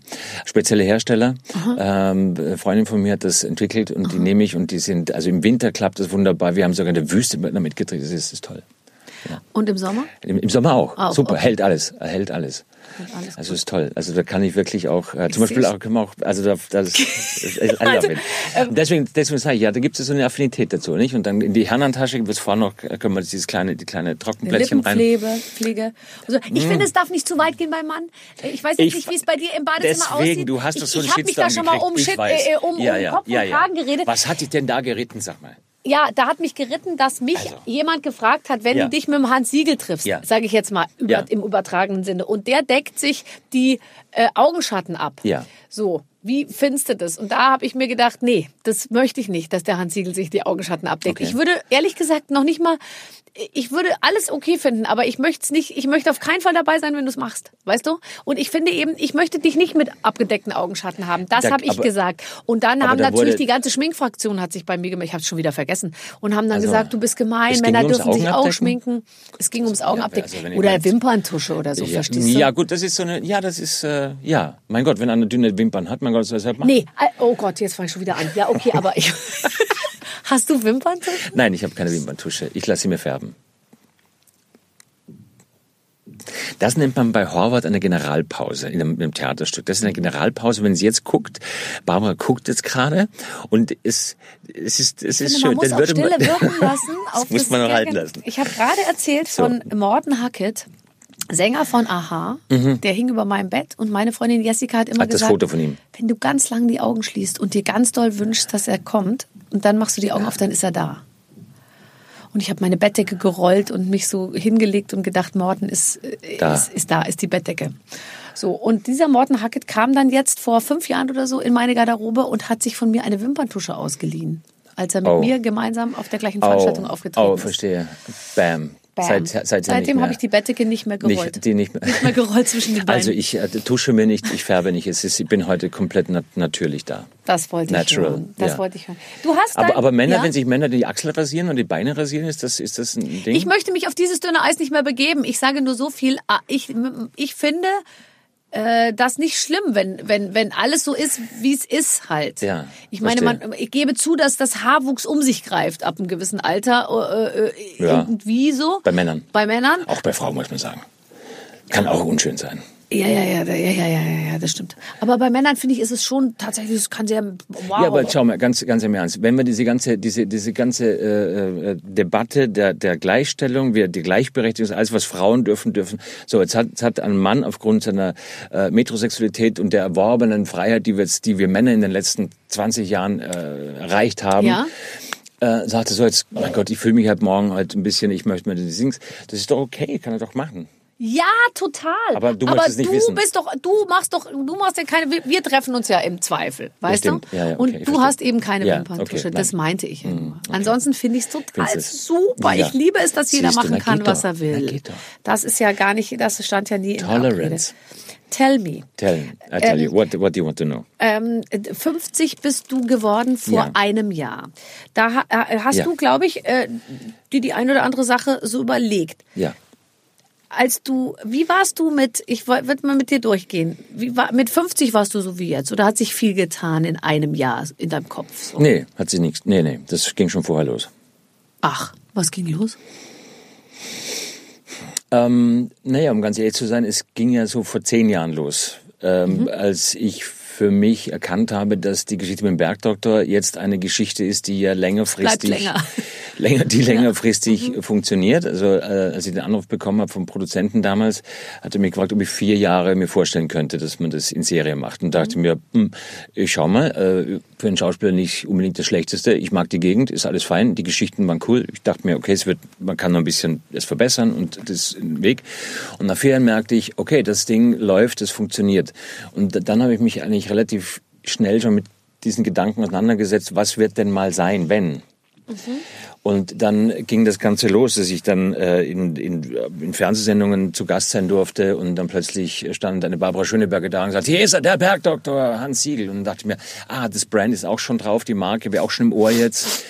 Spezielle Hersteller. Ähm, eine Freundin von mir hat das entwickelt und die nehme ich und die sind, also im Winter klappt das wunderbar. Wir haben sogar in der Wüste damit gedreht. Das ist, das ist toll. Und im Sommer? Im, Im Sommer auch. Ah, Super. okay. Hält alles. Hält alles. Alles Also ist toll. Also da kann ich wirklich auch, äh, zum Ich Beispiel auch, können wir auch, also da, das, [laughs] Also. Und deswegen, deswegen sage ich, ja, da gibt es so eine Affinität dazu, nicht? Und dann in die Herrentasche wird vorne noch, äh, können wir dieses kleine, die kleine Trockenplättchen rein. Pflege. Also ich finde, es darf nicht zu weit gehen beim Mann. Ich weiß jetzt Ich- nicht, wie es bei dir im Badezimmer Deswegen, aussieht. du hast doch ich so einen ich habe mich da schon mal um, Shit, weiß. äh, um, ja, um ja, Kopf ja, und. Kragen geredet. Was hat dich denn da geritten, sag mal? Ja, da hat mich geritten, dass mich Also. jemand gefragt hat, wenn Ja. du dich mit dem Hans Siegel triffst, Ja. sage ich jetzt mal über, Ja. im übertragenen Sinne, und der deckt sich die äh, Augenschatten ab. Ja. So, wie findest du das? Und da habe ich mir gedacht, nee, das möchte ich nicht, dass der Hans Siegel sich die Augenschatten abdeckt. Okay. Ich würde ehrlich gesagt noch nicht mal, ich würde alles okay finden, aber ich möchte es nicht, ich möchte auf keinen Fall dabei sein, wenn du es machst, weißt du? Und ich finde eben, ich möchte dich nicht mit abgedeckten Augenschatten haben. Das Da- habe ich aber- gesagt. Und dann haben da natürlich die ganze Schminkfraktion hat sich bei mir gemeldet, ich habe es schon wieder vergessen, und haben dann Also, gesagt, du bist gemein, Männer dürfen sich auch schminken. Es ging ums Augenabdecken. also oder Wimperntusche oder so, ja, verstehst du? ja, gut, das ist so eine, ja, das ist, äh, ja, mein Gott, wenn einer dünne Wimpern hat, mein Gott, soll man Nee, äh, oh Gott, jetzt fange ich schon wieder an. Ja, okay, aber ich. [laughs] Hast du Wimperntusche? Nein, ich habe keine Wimperntusche. Ich lasse sie mir färben. Das nennt man bei Horvath eine Generalpause in einem, in einem Theaterstück. Das ist eine Generalpause, wenn sie jetzt guckt. Barbara guckt jetzt gerade und es, es ist, es ist finde, schön. man muss Dann würde Stille man- wirken lassen. [laughs] das auf muss man noch halten lassen. Ich habe gerade erzählt So. von Morten Hackett, Sänger von Aha. Der hing über meinem Bett und meine Freundin Jessica hat immer Mhm. Hat das gesagt, Foto von ihm? wenn du ganz lang die Augen schließt und dir ganz doll wünschst, dass er kommt und dann machst du die Augen auf, dann ist er da. Und ich habe meine Bettdecke gerollt und mich so hingelegt und gedacht, Morten ist, äh, Da. ist, ist da, ist die Bettdecke. So, und dieser Morten Hackett kam dann jetzt vor fünf Jahren oder so in meine Garderobe und hat sich von mir eine Wimperntusche ausgeliehen, als er mit Oh. mir gemeinsam auf der gleichen Veranstaltung oh, aufgetreten oh, ist. verstehe. Bam. Seit, nicht Seitdem habe ich die Bettdecke nicht mehr gerollt. Nicht, die nicht mehr. Nicht mehr gerollt zwischen den [laughs] Beinen. Also ich äh, tusche mir nicht, ich färbe nicht. Es ist, ich bin heute komplett nat natürlich da. das wollte ich Natural, hören. Das ja. wollte ich hören. Du hast Aber, dein, aber Männer, ja? wenn sich Männer die Achsel rasieren und die Beine rasieren, ist das, ist das ein Ding? Ich möchte mich auf dieses dünne Eis nicht mehr begeben. Ich sage nur so viel. ah, Ich, ich finde äh, das nicht schlimm, wenn, wenn, wenn alles so ist, wie es ist halt. Ja, ich meine, man, ich gebe zu, dass das Haarwuchs um sich greift ab einem gewissen Alter. Äh, äh, Ja. Irgendwie so. Bei Männern. Bei Männern? Auch bei Frauen muss man sagen. Kann auch unschön sein. Ja, ja, ja, ja, ja, ja, ja, ja, das stimmt. Aber bei Männern finde ich, ist es schon tatsächlich, es kann sehr, wow. Ja, aber schau mal, ganz, ganz im Ernst. Wenn wir diese ganze, diese, diese ganze äh, äh, Debatte der, der Gleichstellung, wir, die Gleichberechtigung, alles was Frauen dürfen, dürfen. So, jetzt hat, jetzt hat ein Mann aufgrund seiner äh, Metrosexualität und der erworbenen Freiheit, die wir, jetzt, die wir Männer in den letzten 20 Jahren äh, erreicht haben, Ja. äh, sagte so jetzt, mein Gott, ich fühle mich halt morgen halt ein bisschen, ich möchte mir die Dings. Das ist doch okay, kann er doch machen. Ja, total. Aber du nicht du wissen. bist doch, du machst doch, du machst ja keine, wir, treffen uns ja im Zweifel, weißt stimmt. du? Ja, ja, okay, Und du verstehe. hast eben keine Ja, Wimperntusche. okay, das meinte ich ja nur. Ansonsten finde ich es total super. Ja. Ich liebe es, dass jeder machen kann, was er will. Das ist ja gar nicht, das stand ja nie in der Abrede. Tolerance. Tell me. Tell, I tell you, what, what do you want to know? Ähm, 50 bist du geworden vor Ja. einem Jahr. Da äh, hast Ja. du, glaube ich, äh, dir die eine oder andere Sache so überlegt. Ja. Als du, wie warst du mit, ich würde mal mit dir durchgehen, wie war, mit 50 warst du so wie jetzt oder hat sich viel getan in einem Jahr in deinem Kopf? So? Nee, hat sie nichts. Nee, nee, das ging schon vorher los. Ach, was ging los? Ähm, naja, um ganz ehrlich zu sein, es ging ja so vor zehn Jahren los, ähm, Mhm. als ich für mich erkannt habe, dass die Geschichte mit dem Bergdoktor jetzt eine Geschichte ist, die ja längerfristig, Bleibt länger. [laughs] länger die längerfristig Mhm. funktioniert. Also äh, als ich den Anruf bekommen habe vom Produzenten damals, hat er mich gefragt, ob ich vier Jahre mir vorstellen könnte, dass man das in Serie macht. Und dachte mir, hm, ich schau mal, äh, für einen Schauspieler nicht unbedingt das Schlechteste. Ich mag die Gegend, ist alles fein, die Geschichten waren cool. Ich dachte mir, okay, es wird, man kann noch ein bisschen es verbessern und das ist ein Weg. Und nach vier Jahren merkte ich, okay, das Ding läuft, das funktioniert. Und dann habe ich mich eigentlich relativ schnell schon mit diesen Gedanken auseinandergesetzt, was wird denn mal sein, wenn? Und dann ging das Ganze los, dass ich dann äh, in, in, in Fernsehsendungen zu Gast sein durfte und dann plötzlich stand eine Barbara Schöneberger da und sagte, hier ist er, der Bergdoktor Hans Siegel. Und dachte ich mir, ah, das Brand ist auch schon drauf, die Marke wäre auch schon im Ohr jetzt.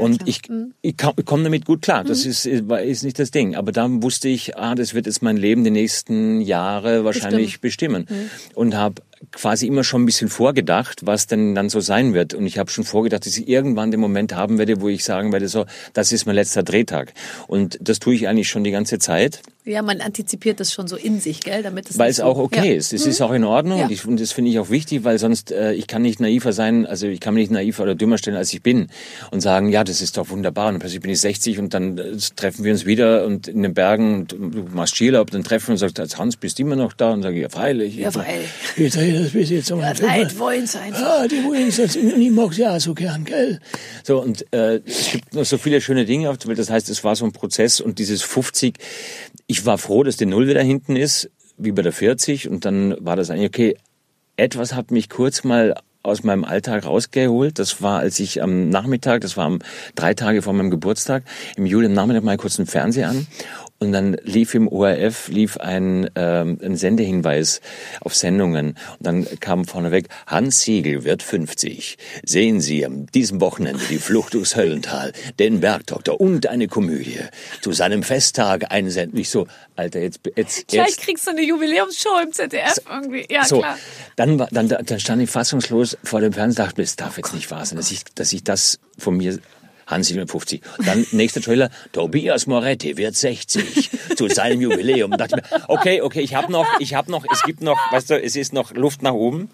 und ich, ich, kam- ich komme damit gut klar, das ist, ist, ist nicht das Ding. Aber dann wusste ich, ah, das wird jetzt mein Leben die nächsten Jahre wahrscheinlich bestimmen. Und habe quasi immer schon ein bisschen vorgedacht, was denn dann so sein wird. Und ich habe schon vorgedacht, dass ich irgendwann den Moment haben werde, wo ich sagen werde, so, das ist mein letzter Drehtag. Und das tue ich eigentlich schon die ganze Zeit, Ja, man antizipiert das schon so in sich, gell, damit es weil es so- auch okay ja. ist. Es ist auch in Ordnung Ja. und, ich, und das finde ich auch wichtig, weil sonst, äh, ich kann nicht naiver sein, also ich kann mich nicht naiver oder dümmer stellen, als ich bin und sagen, ja, das ist doch wunderbar. Und plötzlich bin ich 60 und dann äh, treffen wir uns wieder und in den Bergen und du machst Skiurlaub, dann treffen wir uns und sagst, Hans, bist du immer noch da? Und sage ich, ja, freilich. Ja, freilich. Ich drehe das bis jetzt um. Leid wollen sein. Ah, die wollen es, und ich mag's ja auch so gern, gell? So, und äh, es gibt noch so viele schöne Dinge auf der Welt. Das heißt, es war so ein Prozess und dieses 50, ich war froh, dass die Null wieder hinten ist, wie bei der 40. Und dann war das eigentlich, okay, etwas hat mich kurz mal aus meinem Alltag rausgeholt. Das war, als ich am Nachmittag, das war am drei Tage vor meinem Geburtstag, im Juli am Nachmittag mal kurz den Fernseher an. Und dann lief im ORF lief ein, ähm, ein Sendehinweis auf Sendungen. Und dann kam vorneweg, Hans Siegel wird 50. Sehen Sie an diesem Wochenende die Flucht durchs Höllental, den Bergdoktor und eine Komödie. Zu seinem Festtag einen Send. Ich so, Alter, jetzt, jetzt, Gleich jetzt. kriegst du eine Jubiläumsshow im ZDF irgendwie. Ja, So, klar. dann, war, dann, dann stand ich fassungslos vor dem Fernseher und dachte, es darf jetzt nicht wahr sein, dass ich, dass ich das von mir Hans 57. Dann nächster Trailer, Tobias Moretti wird 60 zu seinem Jubiläum. Dachte mir, okay, okay, ich habe noch, ich habe noch, es gibt noch, weißt du, es ist noch Luft nach oben.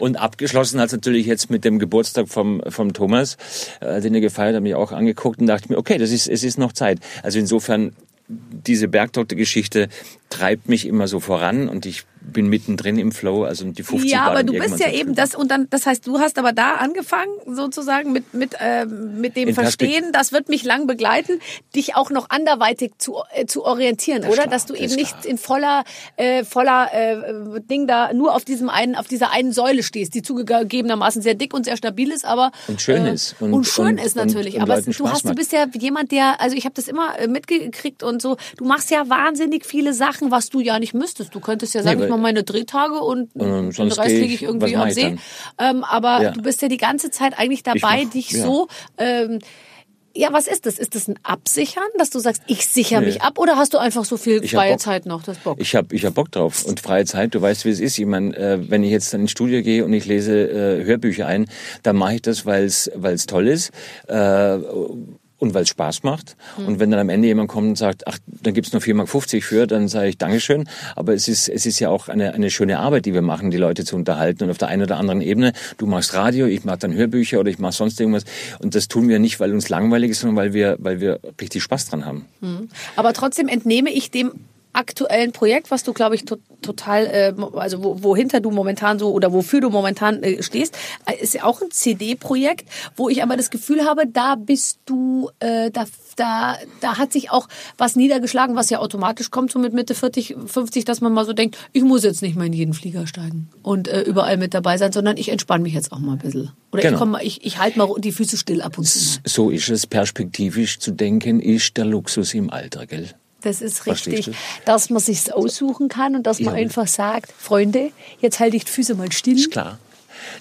Und abgeschlossen hat natürlich jetzt mit dem Geburtstag vom, vom Thomas, äh, den er gefeiert hat, mich auch angeguckt und dachte mir, okay, das ist, es ist noch Zeit. Also insofern, diese Bergdoktor-Geschichte treibt mich immer so voran und ich bin mittendrin im Flow, also die 50 Ja, aber du bist ja eben das und dann, das heißt, du hast aber da angefangen sozusagen mit mit äh, mit dem In Verstehen, das wird mich lang begleiten, dich auch noch anderweitig zu äh, zu orientieren, oder? klar, Dass du das eben nicht klar. in voller äh, voller äh, Ding da nur auf diesem einen auf dieser einen Säule stehst, die zugegebenermaßen sehr dick und sehr stabil ist, aber Und schön äh, ist. und, Und- schön und- ist natürlich. und aber Leuten du hast du bist ja jemand, der also ich habe das immer äh, mitgekriegt und so. Du machst ja wahnsinnig viele Sachen, was du ja nicht müsstest. Du könntest ja sagen, Nee, ich mache meine Drehtage und Und den Rest liege ich- irgendwie am See. Ähm, aber Ja. du bist ja die ganze Zeit eigentlich dabei, mach- dich ja. so. Ähm, ja, was ist das? Ist das ein Absichern, dass du sagst, ich sichere mich ab, oder hast du einfach so viel freie Bock. Zeit noch? Das Bock. Ich habe ich hab Bock drauf und freie Zeit. Du weißt, wie es ist. Ich meine, äh, wenn ich jetzt dann ins Studio gehe und ich lese äh, Hörbücher ein, dann mache ich das, weil es toll ist. Äh, und weil es Spaß macht. Hm. Und wenn dann am Ende jemand kommt und sagt, ach, dann gibt's nur 4,50 Mark für, dann sage ich Dankeschön. Aber es ist, es ist ja auch eine, eine schöne Arbeit, die wir machen, die Leute zu unterhalten. Und auf der einen oder anderen Ebene, du machst Radio, ich mache dann Hörbücher oder ich mache sonst irgendwas. Und das tun wir nicht, weil uns langweilig ist, sondern weil wir, weil wir richtig Spaß dran haben. Aber trotzdem entnehme ich dem aktuellen Projekt, was du, glaube ich, to total, äh, also wo, wohinter du momentan so oder wofür du momentan äh, stehst, äh, ist ja auch ein CD-Projekt, wo ich aber das Gefühl habe, da bist du, äh, da, da, da hat sich auch was niedergeschlagen, was ja automatisch kommt, so mit Mitte 40, 50, dass man mal so denkt, ich muss jetzt nicht mehr in jeden Flieger steigen und äh, überall mit dabei sein, sondern ich entspanne mich jetzt auch mal ein bisschen. Oder ich Genau. komm mal, ich, ich halte mal die Füße still ab und zu. Mal. So ist es, perspektivisch zu denken, ist der Luxus im Alter, gell? Das ist richtig, dass man sich's aussuchen kann und dass man Ja. einfach sagt, Freunde, jetzt halte ich die Füße mal still. Ist klar.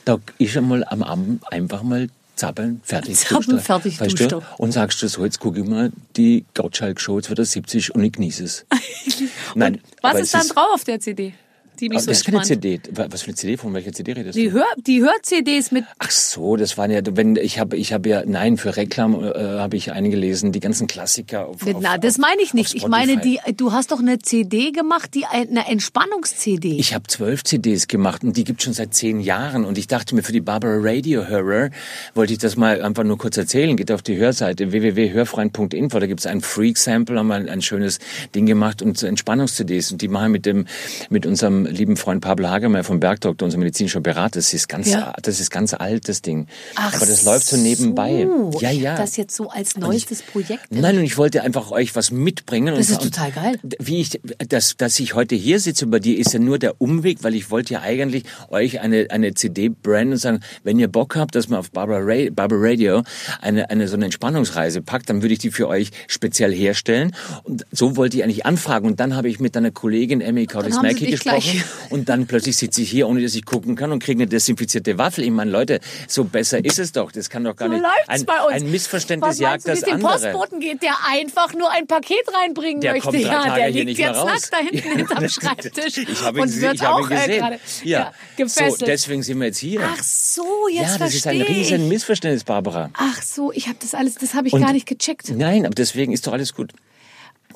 Da ist einmal am Abend einfach mal zappeln, fertig. Zappeln, er. fertig, weißt du? Und sagst du so, jetzt gucke ich mal die Gottschalk-Show, jetzt wird er 70 und ich genieße es. [laughs] Nein, Was ist dann drauf auf der CD? Die mich Aber so das ist keine. CD. Was für eine CD? Von welcher CD redest Die du? Hör, die Hör-CDs mit Ach so, das waren ja, wenn ich habe, ich habe ja, nein, für Reklam äh, habe ich einige gelesen, die ganzen Klassiker. Auf, auf, Na, das meine ich nicht. Ich meine, die, du hast doch eine CD gemacht, die eine Entspannungs-CD. Ich habe zwölf CDs gemacht und die gibt schon seit zehn Jahren. Und ich dachte mir, für die Barbara Radio Hörer wollte ich das mal einfach nur kurz erzählen. Geht auf die Hörseite www.hörfreund.info. Da gibt's ein Freak-Sample, haben wir ein, schönes Ding gemacht und Entspannungs-CDs. Und die machen mit dem, mit unserem lieben Freund Pablo Hagemeyer vom Bergdoktor, unser medizinischer Berater. Das ist ganz, Ja. das ist ganz alt, das Ding. Ach Aber das läuft so nebenbei. so. Ja, Ich ja. Das jetzt so als neuestes Projekt. Nein, und ich wollte einfach euch was mitbringen. Das und, ist total geil. Wie ich, dass, dass ich heute hier sitze bei dir, ist ja nur der Umweg, weil ich wollte ja eigentlich euch eine, eine CD branden und sagen, wenn ihr Bock habt, dass man auf Barbara, Ra Barbara Radio eine, eine so eine Entspannungsreise packt, dann würde ich die für euch speziell herstellen. Und so wollte ich eigentlich anfragen. Und dann habe ich mit einer Kollegin Emmy dich gesprochen. Und dann plötzlich sitze ich hier, ohne dass ich gucken kann und kriege eine desinfizierte Waffel. Ich meine, Leute, so besser ist es doch. Das kann doch gar So nicht. ein, bei uns. ein Missverständnis Was jagt du, das andere. Postboten geht, der einfach nur ein Paket reinbringen Der möchte. kommt drei ja, Tage der liegt jetzt nackt da hinten hinterm [laughs] Schreibtisch Ich habe ihn, und wird ich habe auch äh, gesehen. gerade ja. ja, gefesselt. So, deswegen sind wir jetzt hier. Ach so, jetzt ja, das ist ein verstehe riesen. Missverständnis, Barbara. Ach so, ich habe das alles, das habe ich Und- gar nicht gecheckt. Nein, aber deswegen ist doch alles gut.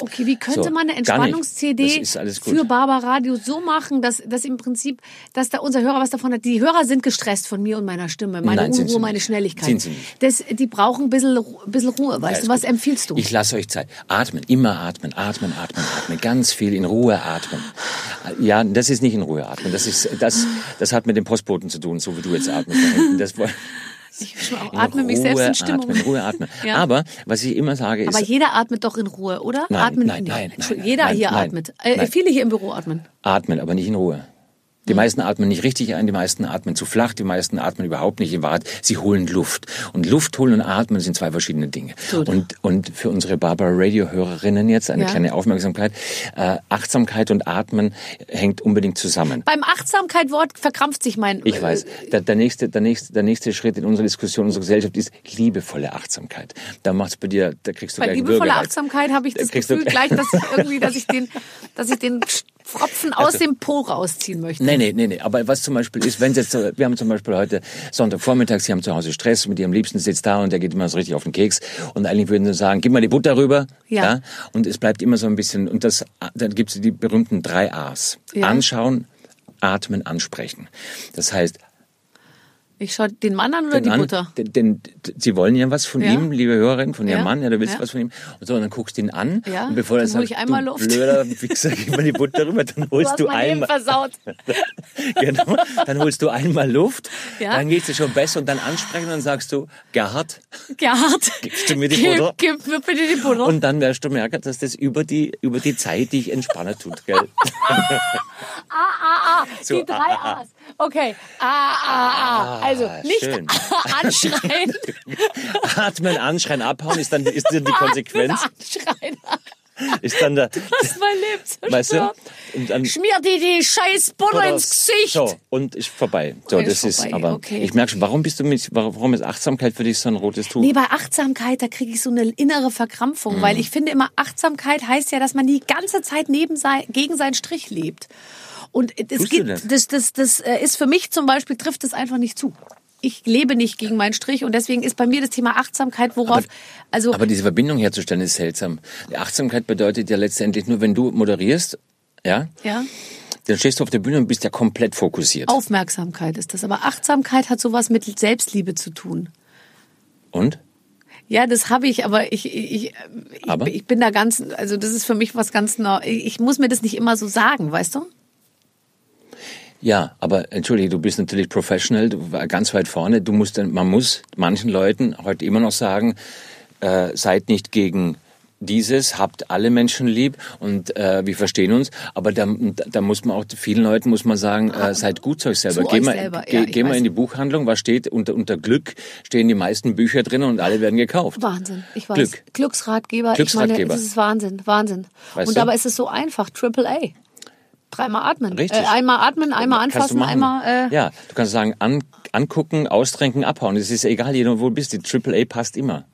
Okay, wie könnte So, man eine. Entspannungs-CD für Barbara Radio so machen, dass, dass im Prinzip, dass da unser Hörer was davon hat? Die Hörer sind gestresst von mir und meiner Stimme, meine Nein, Unruhe, meine. Schnelligkeit. Sind sie nicht. Das, die brauchen ein bisschen, bisschen Ruhe, weißt ist du? Was gut. empfiehlst du? Ich lasse euch Zeit. Atmen, immer atmen, atmen, atmen, atmen. Ganz viel in Ruhe atmen. Ja, das ist nicht in Ruhe atmen. Das ist, das, das hat mit dem Postboten zu tun, so wie du jetzt atmest. Das, ich auch atme mich selbst in Stimmung. Atmen, in Ruhe atmen. [laughs] Ja. Aber was ich immer sage ist, Aber jeder atmet doch in Ruhe, oder? Nein, atmen, nein, nein, Entschuldigung, nein, Jeder nein, hier nein, atmet. Äh, nein. viele hier im Büro atmen. atmen, aber nicht in Ruhe. Die meisten atmen nicht richtig ein, die meisten atmen zu flach, die meisten atmen überhaupt nicht in Wahrheit. Sie holen Luft. Und Luft holen und atmen sind zwei verschiedene Dinge. Und, und für unsere Barbara Radio Hörerinnen jetzt eine Ja. kleine Aufmerksamkeit. Äh, Achtsamkeit und Atmen hängt unbedingt zusammen. Beim Achtsamkeit-Wort verkrampft sich mein... Ich weiß. Der, der, nächste, der, nächste, der nächste Schritt in unserer Diskussion, unserer Gesellschaft ist liebevolle Achtsamkeit. Da macht's bei dir, da kriegst du Bei liebevoller. Achtsamkeit habe ich Da das Gefühl gleich, dass ich irgendwie, dass ich den, dass ich den [laughs] Pfropfen aus dem Po rausziehen möchte. Nee, nee, nee, nee. Aber was zum Beispiel ist, wenn jetzt, wir haben zum Beispiel heute Sonntagvormittag, Sie haben zu Hause Stress, mit Ihrem Liebsten sitzt da und der geht immer so richtig auf den Keks. Und eigentlich würden Sie sagen, gib mal die Butter rüber. Ja. Und es bleibt immer so ein bisschen, und das, dann gibt es die berühmten drei A's. Ja. Anschauen, atmen, ansprechen. Das heißt, Ich schaue den Mann an oder den die an, Butter? Den, den, Sie wollen ja was von Ja. ihm, liebe Hörerin, von Ja. Ihrem Mann, ja, du willst Ja. was von ihm. Und so, und dann guckst du ihn an. Ja, Und bevor er dann hol sagt, ich einmal du Luft. blöder Wichser, gib mal die Butter rüber, dann Du holst du, Leben einmal, versaut. [laughs] genau, dann holst du einmal Luft, Ja. dann geht's dir schon besser und dann ansprechen und dann sagst du, Gerhard, Gerhard, Gibst du mir die gib, Butter? gib mir bitte die Butter. und dann wirst du merken, dass das über die, über die Zeit dich entspannen tut, gell? [laughs] Ah, So, die drei ah, ah, A's. Okay. Ah, ah, ah. Also nicht schön. [laughs] anschreien. [laughs] Atmen, anschreien, abhauen ist dann, ist dann die [laughs] Konsequenz, Anschreien. ist dann der, Das mein Leben zerstört. weißt du? Und dann, Schmier dir die scheiß Butter ins Gesicht. So, und ist vorbei. So, Ist das ist, vorbei, aber okay. ich merke schon, warum bist du mit, warum ist Achtsamkeit für dich so ein rotes Tuch? Nee, bei Achtsamkeit, da kriege ich so eine innere Verkrampfung, Mhm. weil ich finde immer, Achtsamkeit heißt ja, dass man die ganze Zeit neben sein, gegen seinen Strich lebt. Und du geht, das? das, das, das äh, ist für mich zum Beispiel, trifft es einfach nicht zu. Ich lebe nicht gegen meinen Strich und deswegen ist bei mir das Thema Achtsamkeit, worauf, also Aber diese Verbindung herzustellen ist seltsam. Die Achtsamkeit bedeutet ja letztendlich nur, wenn du moderierst, ja, ja, dann stehst du auf der Bühne und bist ja komplett fokussiert. Aufmerksamkeit ist das. Aber Achtsamkeit hat sowas mit Selbstliebe zu tun. Und? Ja, das habe ich, aber ich, ich, ich, Aber? ich bin da ganz, also das ist für mich was ganz neu. Ich muss mir das nicht immer so sagen, weißt du? Ja, aber entschuldige, du bist natürlich professional, du war ganz weit vorne. Du musst, man muss manchen Leuten heute immer noch sagen, äh, seid nicht gegen dieses, habt alle Menschen lieb und äh, wir verstehen uns. Aber da, da muss man auch vielen Leuten muss man sagen, äh, seid gut zu euch selber. Zu geh euch mal, selber, geh, ja, ich geh mal in die Buchhandlung, was steht unter, unter Glück stehen die meisten Bücher drin und alle werden gekauft. Wahnsinn, ich weiß. Glück. Glücksratgeber. Ich Glücksratgeber. meine, das ist Wahnsinn, Wahnsinn. Weißt Und du? dabei ist es so einfach, Triple A. Dreimal atmen. Richtig. Äh, einmal atmen, einmal anfassen, einmal. Äh, ja, du kannst sagen, an, angucken, austränken, abhauen. Es ist egal, jeder wo du bist. Die AAA passt immer.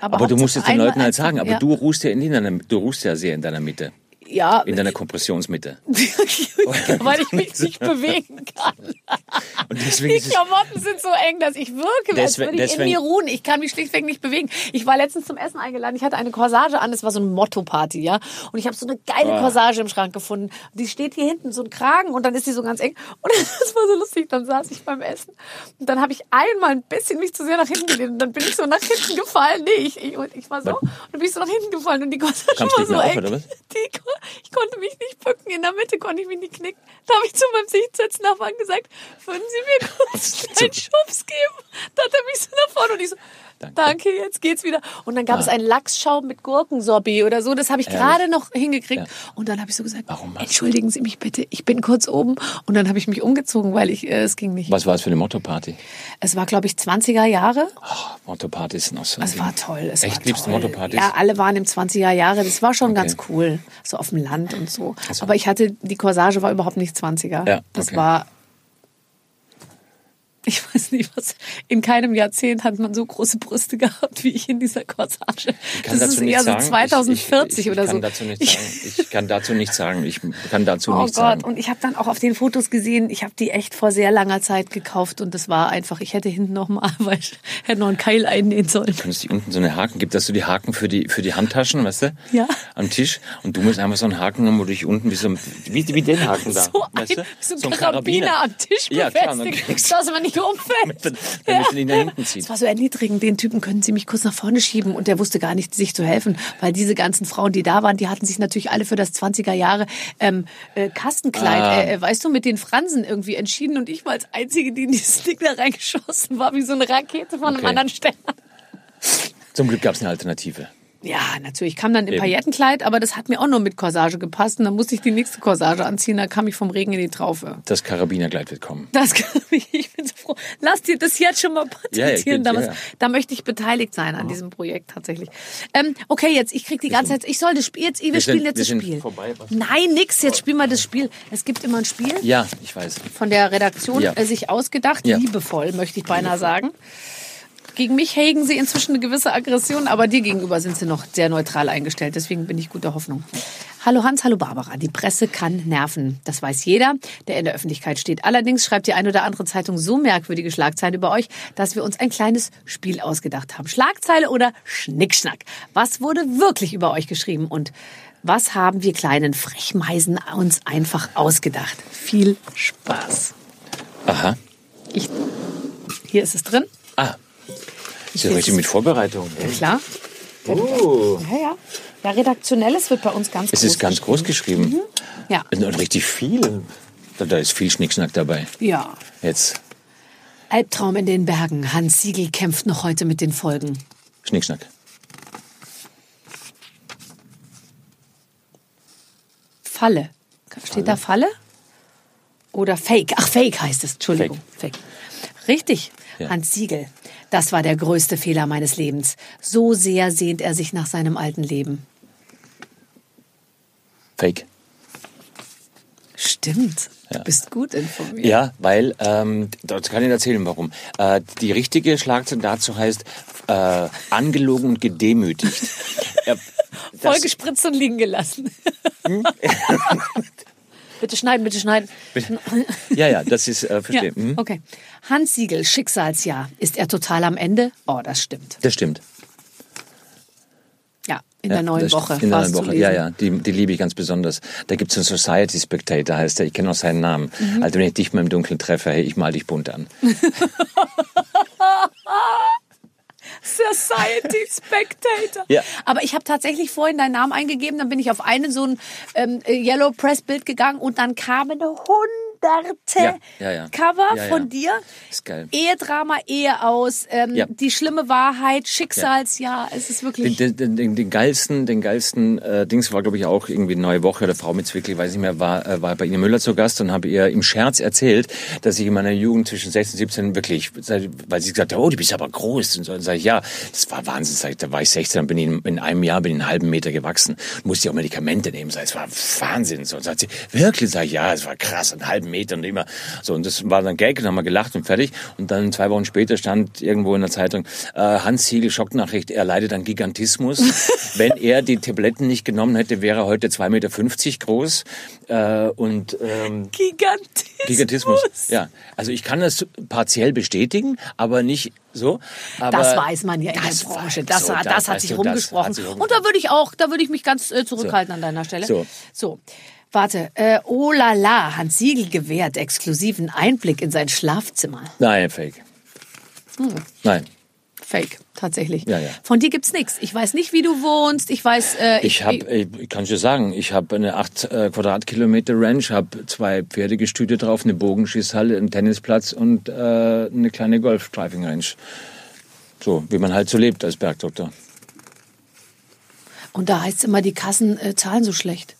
Aber du musst es den Leuten halt sagen. Aber ja. du ruhst ja in deiner, du ruhst ja sehr in deiner Mitte, ja, in deiner Kompressionsmitte. [laughs] weil ich mich nicht bewegen kann. [laughs] Und deswegen Die Klamotten sind so eng, dass ich wirke, als würde ich in mir ruhen. Ich kann mich schlichtweg nicht bewegen. Ich war letztens zum Essen eingeladen. Ich hatte eine Corsage an. Das war so eine Motto-Party, ja. Und ich habe so eine geile Ah. Corsage im Schrank gefunden. Die steht hier hinten, so ein Kragen und dann ist die so ganz eng. Und [laughs] das war so lustig. Dann saß ich beim Essen und dann habe ich einmal ein bisschen mich zu sehr nach hinten gelehnt und dann bin ich so nach hinten gefallen. Nee, ich, ich, ich war so und dann bin ich so nach hinten gefallen und die Corsage war so mehr auf, ich konnte mich nicht bücken. In der Mitte konnte ich mich nicht knicken. Da habe ich zu meinem Sitznachbarn gesagt, würden Sie mir kurz [laughs] einen Schubs geben? Da hat er mich so nach vorne und ich so, Danke. danke, jetzt geht's wieder. Und dann gab es einen Lachsschaum mit Gurkensorbi oder so. Das habe ich Ah. Gerade noch hingekriegt. Ja. Und dann habe ich so gesagt, Warum entschuldigen Sie mich bitte, ich bin kurz oben. Und dann habe ich mich umgezogen, weil ich, äh, es ging nicht. was war es für eine Motto-Party? Es war, glaube ich, 20er Jahre. Oh, Motto-Partys sind auch so Es war toll. Es Echt? war Liebst du. Motto-Partys? Ja, alle waren im 20er Jahre. Das war schon Okay. ganz cool. So auf dem Land und so. so. Aber ich hatte, die Corsage war überhaupt nicht 20er. Ja, Das okay. war, ich weiß nicht was, in keinem Jahrzehnt hat man so große Brüste gehabt wie ich in dieser Corsage. Ich kann das dazu ist nichts eher so sagen. 2040 ich, ich, ich, oder ich so. kann Dazu nichts sagen. Ich kann dazu nichts sagen. Ich kann dazu Oh nichts Gott, sagen. und ich habe dann auch auf den Fotos gesehen, ich habe die echt vor sehr langer Zeit gekauft und das war einfach, ich hätte hinten noch mal, [laughs] weil ich hätte noch einen Keil einnähen sollen. Wenn es die unten so eine Haken gibt, dass du die Haken für die für die Handtaschen, weißt du? Ja. Am Tisch und du musst einfach so einen Haken haben, wo du dich unten wie so ein, wie, wie den Haken da, So ein, weißt du? so ein Karabiner am Tisch Ja, klar, befestigt, dass man nicht umfällt. damit, damit du ihn nach hinten ziehst. Es war so erniedrigend, den Typen können Sie mich kurz nach vorne schieben und der wusste gar nicht, sich zu helfen, weil diese ganzen Frauen, die da waren, die hatten sich natürlich alle für das 20er Jahre ähm, äh, Kastenkleid, Ah. äh, äh, weißt du, mit den Fransen irgendwie entschieden und ich war als Einzige, die in dieses Ding da reingeschossen war, wie so eine Rakete von einem Okay. anderen Stern. Zum Glück gab es eine Alternative. Ja, natürlich. Ich kam dann im Eben. Paillettenkleid, aber das hat mir auch nur mit Corsage gepasst. Und dann musste ich die nächste Corsage anziehen. Da kam ich vom Regen in die Traufe. Das Karabinerkleid wird kommen. Das [laughs] kann ich, ich bin so froh. Lass dir das jetzt schon mal Ja, patentieren. bin- da, ja. da möchte ich beteiligt sein an diesem Projekt tatsächlich. Ähm, okay, jetzt, ich krieg die ganze Zeit, ich soll das Spiel, jetzt, wir, Wir spielen jetzt das Spiel. vorbei? Nein, nix, jetzt spielen wir das Spiel. Es gibt immer ein Spiel Ja, ich weiß. von der Redaktion Ja. äh, sich ausgedacht, Ja. liebevoll, möchte ich beinahe sagen. Gegen mich hegen sie inzwischen eine gewisse Aggression, aber dir gegenüber sind sie noch sehr neutral eingestellt. Deswegen bin ich guter Hoffnung. Hallo Hans, hallo Barbara. Die Presse kann nerven. Das weiß jeder, der in der Öffentlichkeit steht. Allerdings schreibt die ein oder andere Zeitung so merkwürdige Schlagzeilen über euch, dass wir uns ein kleines Spiel ausgedacht haben. Schlagzeile oder Schnickschnack. Was wurde wirklich über euch geschrieben und was haben wir kleinen Frechmeisen uns einfach ausgedacht? Viel Spaß. Aha. Ich Hier ist es drin. Ah, ist ja richtig mit Vorbereitung. ey. Klar. Oh. Ja, ja. Ja, redaktionelles wird bei uns ganz Es groß ist ganz groß geschrieben. Ja. Und richtig viel. Da, da ist viel Schnickschnack dabei. Ja. Jetzt Albtraum in den Bergen. Hans Siegel kämpft noch heute mit den Folgen. Schnickschnack. Falle. Steht da Falle? Oder Fake? Ach, Fake heißt es. Entschuldigung. Fake. Richtig. Ja. Hans Siegel. Das war der größte Fehler meines Lebens. So sehr sehnt er sich nach seinem alten Leben. Fake. Stimmt. Ja. Du bist gut informiert. Ja, weil, ähm, das kann ich erzählen, warum. Äh, die richtige Schlagzeile dazu heißt, äh, angelogen und gedemütigt. [laughs] Äh, Vollgespritzt und liegen gelassen. [laughs] bitte schneiden, bitte schneiden. ja, ja, das ist, äh, Ja, verstehe. Mhm. okay. Hans Siegel, Schicksalsjahr. Ist er total am Ende? Oh, das stimmt. Das stimmt. Ja, in Ja, der neuen Woche. In der neuen Woche, ja, ja, die, die liebe ich ganz besonders. Da gibt's einen Society Spectator, heißt der. Ich kenne auch seinen Namen. Mhm. Also wenn ich dich mal im Dunkeln treffe, hey, ich mal dich bunt an. [laughs] Society Spectator. Ja. Aber ich habe tatsächlich vorhin deinen Namen eingegeben, dann bin ich auf einen so ein ähm, Yellow Press Bild gegangen und dann kamen hunderte Ja, ja, ja. Cover Ja, ja. von dir. Ist geil. Ehedrama, Ehe aus, ähm, die schlimme Wahrheit, Schicksalsjahr. Es ist wirklich. Den, den, den, den geilsten, den geilsten äh, Dings war, glaube ich, auch irgendwie Neue Woche oder Frau mit Zwickli, weiß nicht mehr, war, äh, war bei Ine Müller zu Gast und habe ihr im Scherz erzählt, dass ich in meiner Jugend zwischen 16 und 17 wirklich, weil sie gesagt hat, oh, du bist aber groß. Und so, dann sage ich, ja, das war Wahnsinn. Da war ich 16, dann bin ich in, in einem Jahr bin ich einen halben Meter gewachsen. Musste ich auch Medikamente nehmen. Sag es war Wahnsinn. So, und sagt sie, wirklich? Sag ich, ja, es war krass, einen halben Meter und immer. So, und das war dann Gag, und dann haben wir gelacht und fertig. Und dann zwei Wochen später stand irgendwo in der Zeitung, äh, Hans Siegel, Schocknachricht, er leidet an Gigantismus. [laughs] Wenn er die Tabletten nicht genommen hätte, wäre er heute 2,50 Meter groß. Äh, und ähm, Gigantismus. Gigantismus. Ja, also ich kann das partiell bestätigen, aber nicht so. Das weiß man ja in der das Branche. Das, so, war, da- das hat sich das rumgesprochen. hat sich Und da würde ich auch, da würde ich mich ganz äh, zurückhalten an deiner Stelle. So. so. Warte, äh, oh la la, Hans Siegel gewährt exklusiven Einblick in sein Schlafzimmer. Nein, Fake. Hm. Nein. Fake, tatsächlich. Ja, ja. Von dir gibt's nichts. Ich weiß nicht, wie du wohnst. Ich weiß, äh, Ich habe, ich kann dir sagen, ich habe eine 8 äh, Quadratkilometer Ranch, habe zwei Pferdegestüte drauf, eine Bogenschießhalle, einen Tennisplatz und äh, eine kleine Golf-Driving-Range. So, wie man halt so lebt als Bergdoktor. Und da heißt immer, die Kassen äh, zahlen so schlecht.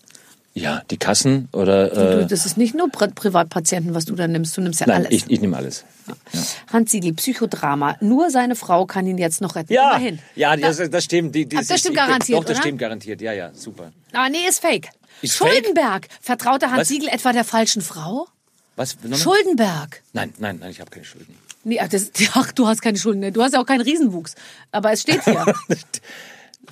Ja, die Kassen oder... Du, Äh, das ist nicht nur Pri Privatpatienten, was du da nimmst. Du nimmst ja nein, alles. ich, ich nehme alles. Hans Siegel, Psychodrama. Nur seine Frau kann ihn jetzt noch retten. Ja, Immerhin. ja, das, das stimmt. Die, die, Ach, das ist- stimmt ich- garantiert, Doch, das oder? stimmt garantiert. Ja, ja, super. Ah, nee, ist fake. Ist fake? Schuldenberg. Vertraute Hans Was? Siegel etwa der falschen Frau? Was? Schuldenberg. Nein, nein, nein, ich habe keine Schulden. Nee, ach, das, [laughs] ach, du hast keine Schulden. ne? Du hast ja auch keinen Riesenwuchs. Aber es steht hier. [laughs]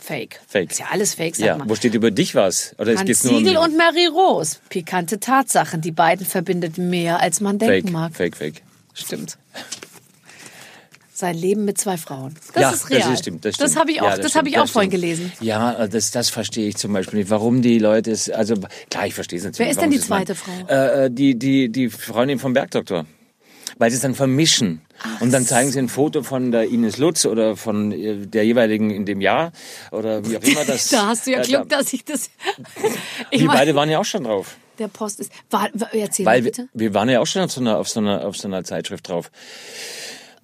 Fake. Fake. Ist ja alles Fake, sag Ja, mal. wo steht über dich was? Oder es Hans geht's nur um Siegel mich? und Mary Rose. Pikante Tatsachen. Die beiden verbindet mehr, als man denken Fake, mag. fake, fake. Stimmt. Sein Leben mit zwei Frauen. Das ja, ist real. Das, ist, stimmt, das, stimmt. Das habe ich auch, Ja, das stimmt, habe ich auch vorhin stimmt. gelesen. Ja, das, das verstehe ich zum Beispiel nicht. Warum die Leute es, also klar, ich verstehe es natürlich. Wer ist denn die zweite Frau? Äh, äh, die, die, die Freundin vom Bergdoktor. Weil sie es dann vermischen. und dann zeigen sie ein Foto von der Ines Lutz oder von äh, der jeweiligen in dem Jahr oder wie auch immer das. [laughs] Da hast du ja äh, Glück, da- dass ich das. [laughs] Ich Wir beide waren ja auch schon drauf. der Post ist. War, war, erzähl Weil mal wir, bitte. wir waren ja auch schon auf so, einer, auf, so einer, auf so einer Zeitschrift drauf.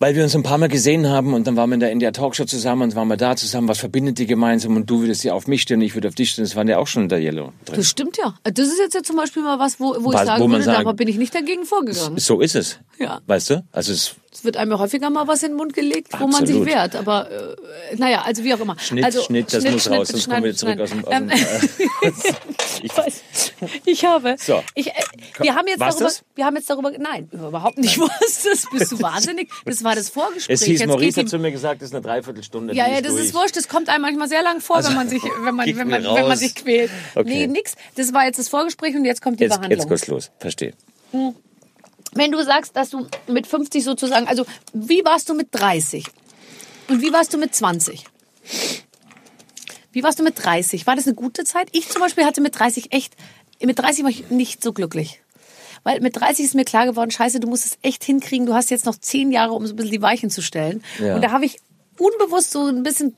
Weil wir uns ein paar Mal gesehen haben und dann waren wir in der NDR Talkshow zusammen und waren wir da zusammen, was verbindet die gemeinsam und du würdest ja auf mich stehen, ich würde auf dich stehen, das waren ja auch schon in der Yellow drin. Das stimmt ja. Das ist jetzt ja zum Beispiel mal was, wo, wo ich Was- sagen wo würde, sagen- da bin ich nicht dagegen vorgegangen. So ist es. Ja. Weißt du? Also es Es wird einem ja häufiger mal was in den Mund gelegt, wo man sich wehrt. Aber äh, naja, also wie auch immer. Schnitt, also, Schnitt, das muss raus, sonst kommen wir zurück aus dem... Aus dem Ähm, äh, [laughs] ich, weiß, [laughs] ich habe. So. Ich, äh, wir haben jetzt War's darüber. das? Wir haben jetzt darüber. Nein, überhaupt nicht. [laughs] Was das? Bist du wahnsinnig? Das war das Vorgespräch. es hieß, Jetzt Maurice hat zu mir gesagt, das ist eine Dreiviertelstunde. Ja, ja, das durch. ist wurscht. Das kommt einem manchmal sehr lang vor, wenn man sich, wenn man, wenn man, wenn man sich quält. Okay. Nee, nix. Das war jetzt das Vorgespräch und jetzt kommt die Jetzt, Behandlung. jetzt geht's los. Verstehe. Wenn du sagst, dass du mit 50 sozusagen, also wie warst du mit 30? Und wie warst du mit 20? Wie warst du mit 30? War das eine gute Zeit? Ich zum Beispiel hatte mit 30 echt, mit 30 war ich nicht so glücklich. weil mit 30 ist mir klar geworden, scheiße, du musst es echt hinkriegen. Du hast jetzt noch zehn Jahre, um so ein bisschen die Weichen zu stellen. Ja. Und da habe ich unbewusst so ein bisschen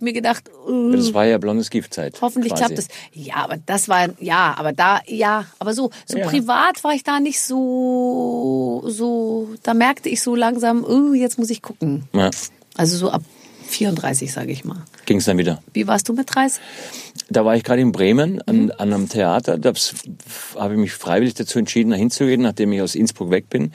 mir gedacht, äh, Das war ja blondes Giftzeit. Hoffentlich quasi. klappt es. Ja, aber das war ja, aber da ja, aber so so Ja. privat war ich da nicht so so. Da merkte ich so langsam, oh, jetzt muss ich gucken. Ja, Also so ab 34, sage ich mal. ging es dann wieder. Wie warst du mit 30? Da war ich gerade in Bremen an, an einem Theater. Da habe ich mich freiwillig dazu entschieden, da hinzugehen, nachdem ich aus Innsbruck weg bin.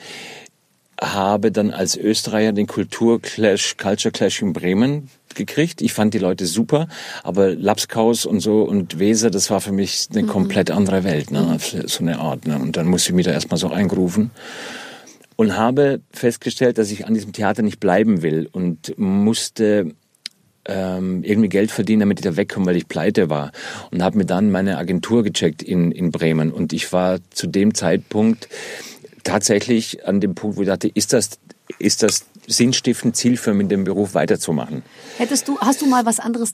Habe dann als Österreicher den Kulturclash, Culture Clash in Bremen gekriegt. Ich fand die Leute super, aber Lapskaus und so und Weser, das war für mich eine komplett andere Welt, ne? so eine Art. Ne? Und dann musste ich mich da erstmal so eingerufen und habe festgestellt, dass ich an diesem Theater nicht bleiben will und musste ähm, irgendwie Geld verdienen, damit ich da wegkomme, weil ich pleite war. Und habe mir dann meine Agentur gecheckt in, in Bremen. Und ich war zu dem Zeitpunkt tatsächlich an dem Punkt, wo ich dachte, ist das, ist das sinnstiftend, zielführend mit dem Beruf weiterzumachen? Hättest du hast du mal was anderes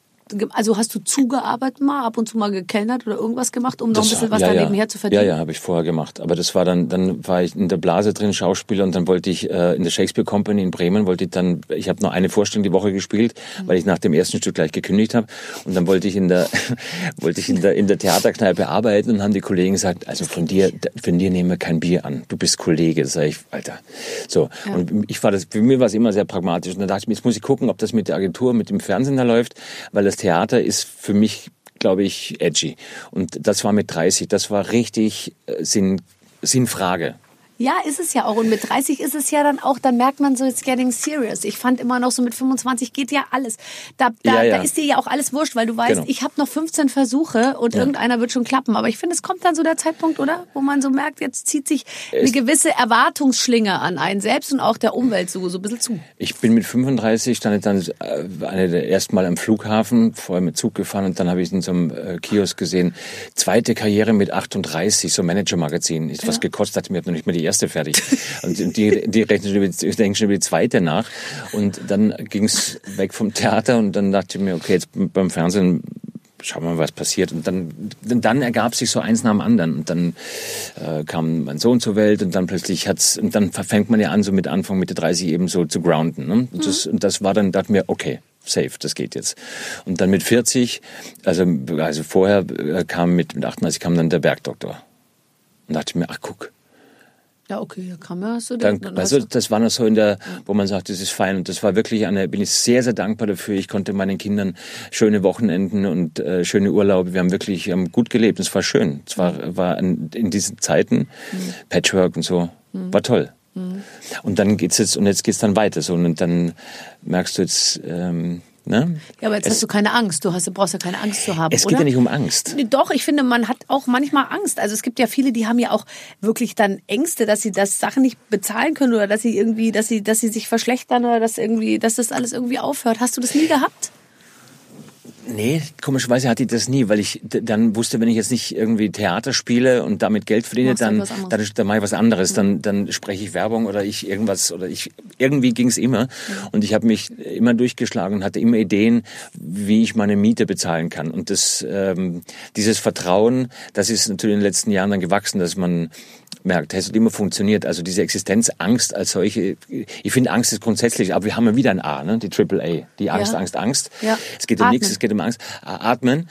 also hast du zugearbeitet mal, ab und zu mal gekellnert oder irgendwas gemacht, um noch ein bisschen was ja, da ja. nebenher zu verdienen? Ja, ja, habe ich vorher gemacht. Aber das war dann, dann war ich in der Blase drin, Schauspieler, und dann wollte ich äh, in der Shakespeare Company in Bremen, wollte ich dann, ich habe nur eine Vorstellung die Woche gespielt, Mhm. weil ich nach dem ersten Stück gleich gekündigt habe. Und dann wollte ich in der, [laughs] wollte ich in der, in der Theaterkneipe arbeiten und haben die Kollegen gesagt, also von dir, von dir nehmen wir kein Bier an. Du bist Kollege. Sag ich, Alter. So. Und ich war das, für mich war es immer sehr pragmatisch. Und dann dachte ich mir, jetzt muss ich gucken, ob das mit der Agentur, mit dem Fernsehen da läuft, weil das Theater ist für mich, glaube ich, edgy. Und das war mit 30, das war richtig äh, Sinn, Sinnfrage. Ja, ist es ja auch. Und mit 30 ist es ja dann auch, dann merkt man so, it's getting serious. Ich fand immer noch so mit 25 geht ja alles. Da, da, Ja, ja. da ist dir ja auch alles wurscht, weil du weißt, Genau. ich habe noch 15 Versuche und irgendeiner wird schon klappen. Aber ich finde, es kommt dann so der Zeitpunkt, oder? Wo man so merkt, jetzt zieht sich eine gewisse Erwartungsschlinge an einen selbst und auch der Umwelt so, so ein bisschen zu. Ich bin mit 35, stand ich dann äh, eine der ersten Mal am Flughafen, vorher mit Zug gefahren und dann habe ich in so einem äh, Kiosk gesehen, zweite Karriere mit 38, so Manager-Magazin. Ist was gekostet hat, mir hat noch nicht mal die erste fertig. Und die, die rechnen schon über, die- denken schon über die zweite nach. Und dann ging es weg vom Theater und dann dachte ich mir, okay, jetzt beim Fernsehen schauen wir mal, was passiert. Und dann, dann, ergab sich so eins nach dem anderen. Und dann äh, kam mein Sohn zur Welt und dann plötzlich hat's, und dann fängt man ja an, so mit Anfang, Mitte 30 eben so zu grounden. Ne? Und, das, und das war dann, dachte mir, okay, safe, das geht jetzt. Und dann mit 40, also, also vorher äh, kam mit, mit 38 kam dann der Bergdoktor. Und dachte ich mir, ach guck, Ja, okay, ja, kann man. Du dann, dann also das war noch so in der, wo man sagt, das ist fein. Und das war wirklich eine, bin ich sehr, sehr dankbar dafür. Ich konnte meinen Kindern schöne Wochenenden und äh, schöne Urlaube. Wir haben wirklich wir haben gut gelebt. Es war schön. Es war, war an, in diesen Zeiten Patchwork und so. War toll. Und dann geht's jetzt, und jetzt geht's dann weiter. So, und dann merkst du jetzt, ähm, ne? ja, aber jetzt es, hast du keine Angst. Du hast, du brauchst ja keine Angst zu haben, es oder? geht ja nicht um Angst. Doch, ich finde, man hat auch manchmal Angst. Also es gibt ja viele, die haben ja auch wirklich dann Ängste, dass sie das Sachen nicht bezahlen können oder dass sie irgendwie, dass sie, dass sie sich verschlechtern oder dass irgendwie, dass das alles irgendwie aufhört. Hast du das nie gehabt? Nee, komischerweise hatte ich das nie, weil ich dann wusste, wenn ich jetzt nicht irgendwie Theater spiele und damit Geld verdiene, dann, anderes. dann, dann mache ich was anderes. Dann, dann spreche ich Werbung oder ich irgendwas oder ich irgendwie ging's immer. Und ich habe mich immer durchgeschlagen und hatte immer Ideen, wie ich meine Miete bezahlen kann. Und das, ähm, dieses Vertrauen, das ist natürlich in den letzten Jahren dann gewachsen, dass man merkt, es hat immer funktioniert. Also diese Existenzangst als solche, ich finde Angst ist grundsätzlich, aber wir haben ja wieder ein A, ne? die Triple A, die Angst, Ja. Angst, Angst. Ja. Es geht um nichts, es geht um Angst. Atmen.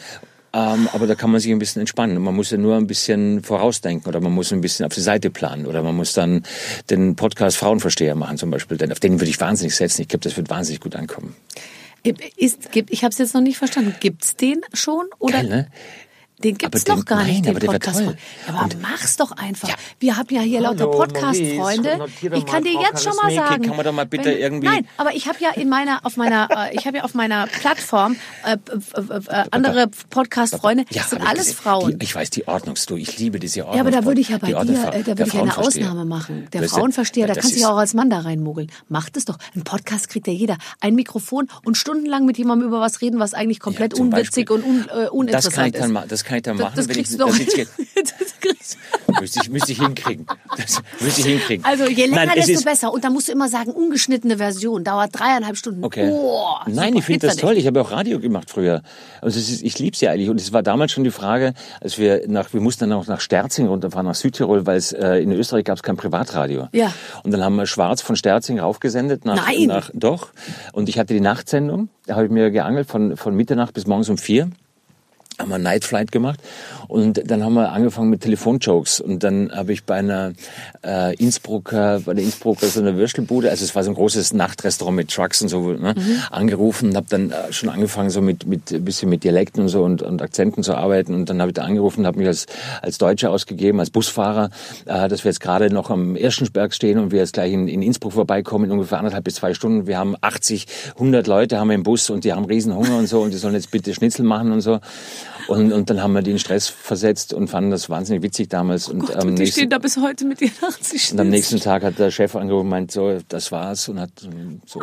Ähm, aber da kann man sich ein bisschen entspannen. Man muss ja nur ein bisschen vorausdenken oder man muss ein bisschen auf die Seite planen oder man muss dann den Podcast Frauenversteher machen zum Beispiel. Denn auf den würde ich wahnsinnig setzen. Ich glaube, das wird wahnsinnig gut ankommen. Ist, gibt, ich habe es jetzt noch nicht verstanden. Gibt's den schon oder? Geil, ne? Den gibt's Aber noch den- gar nicht, nein, den Podcast. Ja, aber mach's doch einfach. Wir haben ja hier lauter Hallo, Podcast-Freunde. Notier doch Ich kann mal, dir jetzt schon mal sagen. kann man doch mal bitte wenn- irgendwie- Nein, aber ich habe ja in meiner, auf meiner, äh, ich habe ja auf meiner Plattform äh, äh, äh, andere Podcast-Freunde. Das sind alles diese- Frauen. Die, ich weiß, die Ordnungsdu. Ich liebe diese Ordnung. Ja, aber da würde ich ja bei dir, äh, da würde ich eine. Ausnahme machen. Der Frauenversteher, da kannst du ist- ja auch als Mann da reinmogeln. Macht es doch. Ein Podcast kriegt ja jeder. Ein Mikrofon und stundenlang mit jemandem über was reden, was eigentlich komplett unwitzig und un, äh, uninteressant das kann ich dann ist. Das kann ich da machen, das wenn ich doch. das? [laughs] Das kriegst [laughs] Müsste ich, müsste ich hinkriegen. Das müsste ich hinkriegen. Also je länger, Nein, es desto ist, besser. Und dann musst du immer sagen, ungeschnittene Version, dauert dreieinhalb Stunden. Okay. Oh, Nein, ich finde das toll. Ich habe auch Radio gemacht früher. Also es ist, ich lieb's ja eigentlich. Und es war damals schon die Frage, als wir nach, wir mussten dann auch nach Sterzing runterfahren, nach Südtirol, weil es äh, in Österreich gab es kein Privatradio. Ja. Und dann haben wir Schwarz von Sterzing raufgesendet nach, Nein. nach doch. Und ich hatte die Nachtsendung. Da habe ich mir geangelt von von Mitternacht bis morgens um vier haben wir Night Flight gemacht. Und dann haben wir angefangen mit Telefonjokes. Und dann habe ich bei einer äh, Innsbrucker, bei der Innsbrucker so einer Würstelbude, also es war so ein großes Nachtrestaurant mit Trucks und so, ne, angerufen und habe dann äh, schon angefangen so mit mit ein bisschen mit Dialekten und so und, und Akzenten zu arbeiten. Und dann habe ich da angerufen, habe mich als als Deutscher ausgegeben, als Busfahrer, äh, dass wir jetzt gerade noch am Erschensberg stehen und wir jetzt gleich in, in Innsbruck vorbeikommen in ungefähr anderthalb bis zwei Stunden. Wir haben 80, 100 Leute haben wir im Bus und die haben riesen Hunger und so und die sollen jetzt bitte Schnitzel machen und so. Und, und dann haben wir die in Stress versetzt und fanden das wahnsinnig witzig damals. Und, Gott, am und die nächsten, stehen da bis heute mit ihren 80 und am nächsten Tag hat der Chef angerufen und meint, so, das war's und hat so.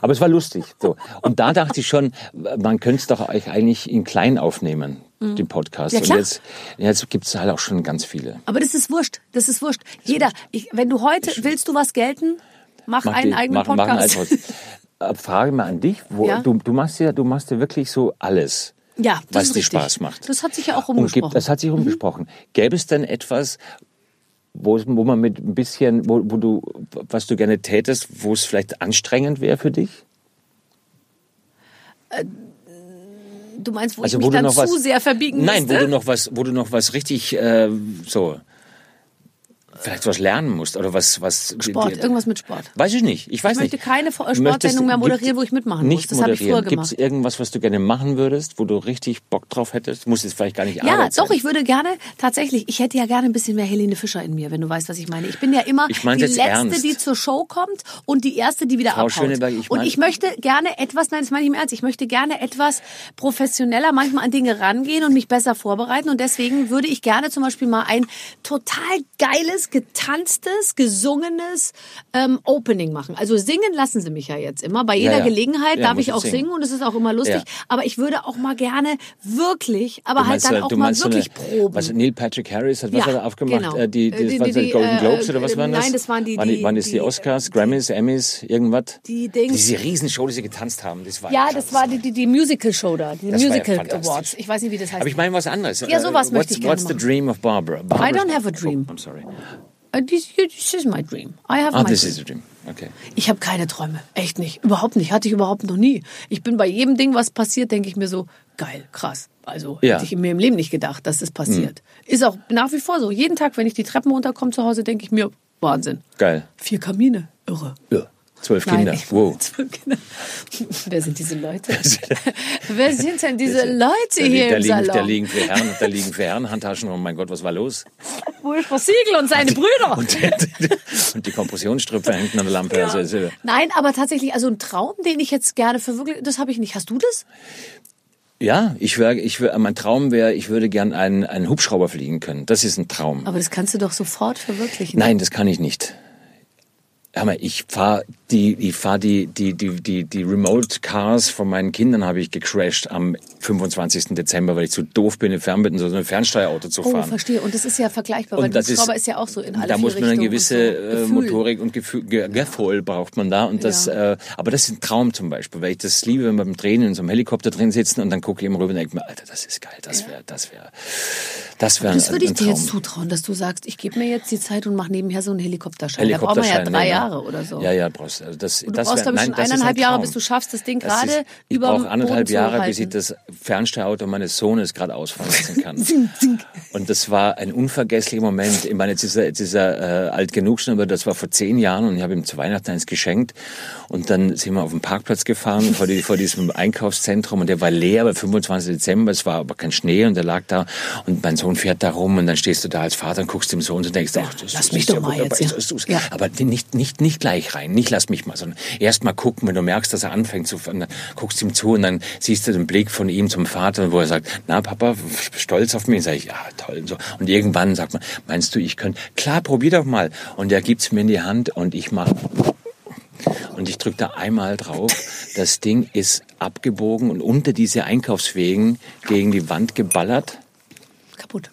Aber es war lustig. So. Und da dachte ich schon, man könnte es doch eigentlich in klein aufnehmen, die Podcasts. Mhm. Ja, klar. Und jetzt, jetzt gibt es halt auch schon ganz viele. Aber das ist wurscht. Das ist wurscht. Jeder. Ich, wenn du heute, willst du was gelten? Mach, Mach einen die- eigenen mach- mach einen Podcast. eigenen Podcast. Äh, Frage mal an dich, wo, Ja? du, du machst ja, du machst ja wirklich so alles. Ja, das was ist dir richtig. Spaß macht. Das hat sich ja auch Und rumgesprochen. gibt, das hat sich rumgesprochen. Gäbe es denn etwas, wo, wo man mit ein bisschen, wo, wo du, was du gerne tätest, wo es vielleicht anstrengend wäre für dich? du meinst, wo Also ich wo mich du dann noch zu was, sehr verbiegen nein, wo müsste? du noch was, wo du noch was richtig äh, so vielleicht was lernen musst oder was was Sport, dir- irgendwas mit Sport. Weiß ich nicht. Ich weiß Ich möchte nicht. keine Vor- Möchtest- Sportsendung mehr moderieren, wo ich mitmachen nicht muss. Das habe ich früher moderieren. Gibt es gemacht. irgendwas, was du gerne machen würdest, wo du richtig Bock drauf hättest? Muss jetzt vielleicht gar nicht Ja, Arbeit doch, sein. ich würde gerne, tatsächlich, ich hätte ja gerne ein bisschen mehr Helene Fischer in mir, wenn du weißt, was ich meine. Ich bin ja immer Ich mein's die Letzte, ernst. die zur Show kommt und die Erste, die wieder Frau abhaut. Schöneberg, ich und mein- ich möchte gerne etwas, nein, das meine ich im Ernst, ich möchte gerne etwas professioneller manchmal an Dinge rangehen und mich besser vorbereiten und deswegen würde ich gerne zum Beispiel mal ein total geiles, getanztes, gesungenes ähm, Opening machen. Also singen lassen sie mich ja jetzt immer. Bei jeder ja. Gelegenheit Ja, darf ich auch singen. singen und es ist auch immer lustig. Ja. Aber ich würde auch mal gerne wirklich, aber Du halt meinst, dann äh, auch mal meinst so wirklich eine, proben. Was Neil Patrick Harris hat was Ja, hat er aufgemacht? genau. Äh, die, die, Äh, die- was die- die, Golden äh, Globes oder was äh, waren das? nein, das waren die- Waren die, die- waren das die die- Oscars, Grammys, Emmys, irgendwas? Die Dings. Diese Riesenshow, die sie getanzt haben, das war ja, das war die, die, die Musical-Show da, die Das ja Musical. Awards. Ich weiß nicht, wie das heißt. Aber ich meine was anderes. Ja, sowas Äh, möchte ich gerne What's the machen. dream of Barbara? Barbara I don't have a dream. Oh, I'm sorry. This, this is my dream. I have Ah, my this dream. is a dream. Okay. Ich habe keine Träume. Echt nicht. Überhaupt nicht. Hatte ich überhaupt noch nie. Ich bin bei jedem Ding, was passiert, denke ich mir so, geil, krass. Also Ja. Hätte ich mir im Leben nicht gedacht, dass das passiert. Ist auch nach wie vor so. Jeden Tag, wenn ich die Treppen runterkomme zu Hause, denke ich mir, Wahnsinn. Geil. Vier Kamine. Irre. Ja. Zwölf Nein, Kinder. ich- Wow. Zwölf Kinder. [laughs] Wer sind diese Leute? [laughs] [laughs] Wer sind denn diese Leute Da, hier da, im liegen, da, Salon? liegen für Herren, da liegen für Herren Handtaschen. Oh mein Gott, was war los? Ulrich Siegel und seine Brüder. Und, und die Kompressionsstrümpfe hängen an der Lampe. Also, also, Nein, aber tatsächlich, also ein Traum, den ich jetzt gerne verwirkliche, das habe ich nicht. Hast du das? ja, ich wäre, ich wär, mein Traum wäre, ich würde gern einen, einen Hubschrauber fliegen können. Das ist ein Traum. Aber das kannst du doch sofort verwirklichen. Nein, das kann ich nicht. Hör mal, ich fahre die, ich fahr die, die, die, die, die Remote Cars von meinen Kindern habe ich gecrashed am 25. Dezember, weil ich zu doof bin, in Fernbitten so ein Fernsteuerauto zu Oh, fahren. verstehe. Und das ist ja vergleichbar, weil Und das ein Schrauber ist- ist ja auch so in alle da muss man eine gewisse und so. äh. Motorik und Gefühl, Ge Gefühl braucht man da und das, Ja. äh, aber das ist ein Traum zum Beispiel, weil ich das liebe, wenn wir beim Drehen in so einem Helikopter drin sitzen und dann gucke ich immer rüber und denke mir, Alter, das ist geil, das wäre, das wäre, das wäre ein, Das würde ich dir jetzt zutrauen, dass du sagst, ich gebe mir jetzt die Zeit und mache nebenher so einen Helikopterschein. Da braucht man ja Helikopterschein, drei ja, Jahre oder so. Ja, ja, brauchst also das. Und du das brauchst, glaube ich, schon das eineinhalb ein Jahre, bis du schaffst, das Ding Das gerade ist- Ich überm brauche anderthalb Jahre, bis ich das Fernsteuerauto meines Sohnes gerade ausfahren lassen kann. [laughs] Und das war ein unvergesslicher Moment. Ich meine, jetzt ist er, jetzt ist er äh, alt genug schon, aber das war vor zehn Jahren und ich habe ihm zu Weihnachten eins geschenkt. Und dann sind wir auf den Parkplatz gefahren vor, die, vor diesem Einkaufszentrum und der war leer, aber 25. Dezember, es war aber kein Schnee und der lag da und mein Sohn fährt da rum und dann stehst du da als Vater und guckst dem Sohn und denkst, ach, das, lass das mich ist doch ja mal wunderbar, jetzt, das Ja. aber nicht, nicht, nicht gleich rein, nicht lass mich mal, sondern erst mal gucken, wenn du merkst, dass er anfängt zu, dann guckst ihm zu und dann siehst du den Blick von ihm zum Vater, wo er sagt, na Papa, stolz auf mich, sag ich, ja toll und so. Und irgendwann sagt man, meinst du, ich könnte, klar, probier doch mal. Und er gibt's mir in die Hand und ich mach und ich drücke da einmal drauf. Das Ding ist abgebogen und unter diese Einkaufswegen gegen die Wand geballert. kaputt.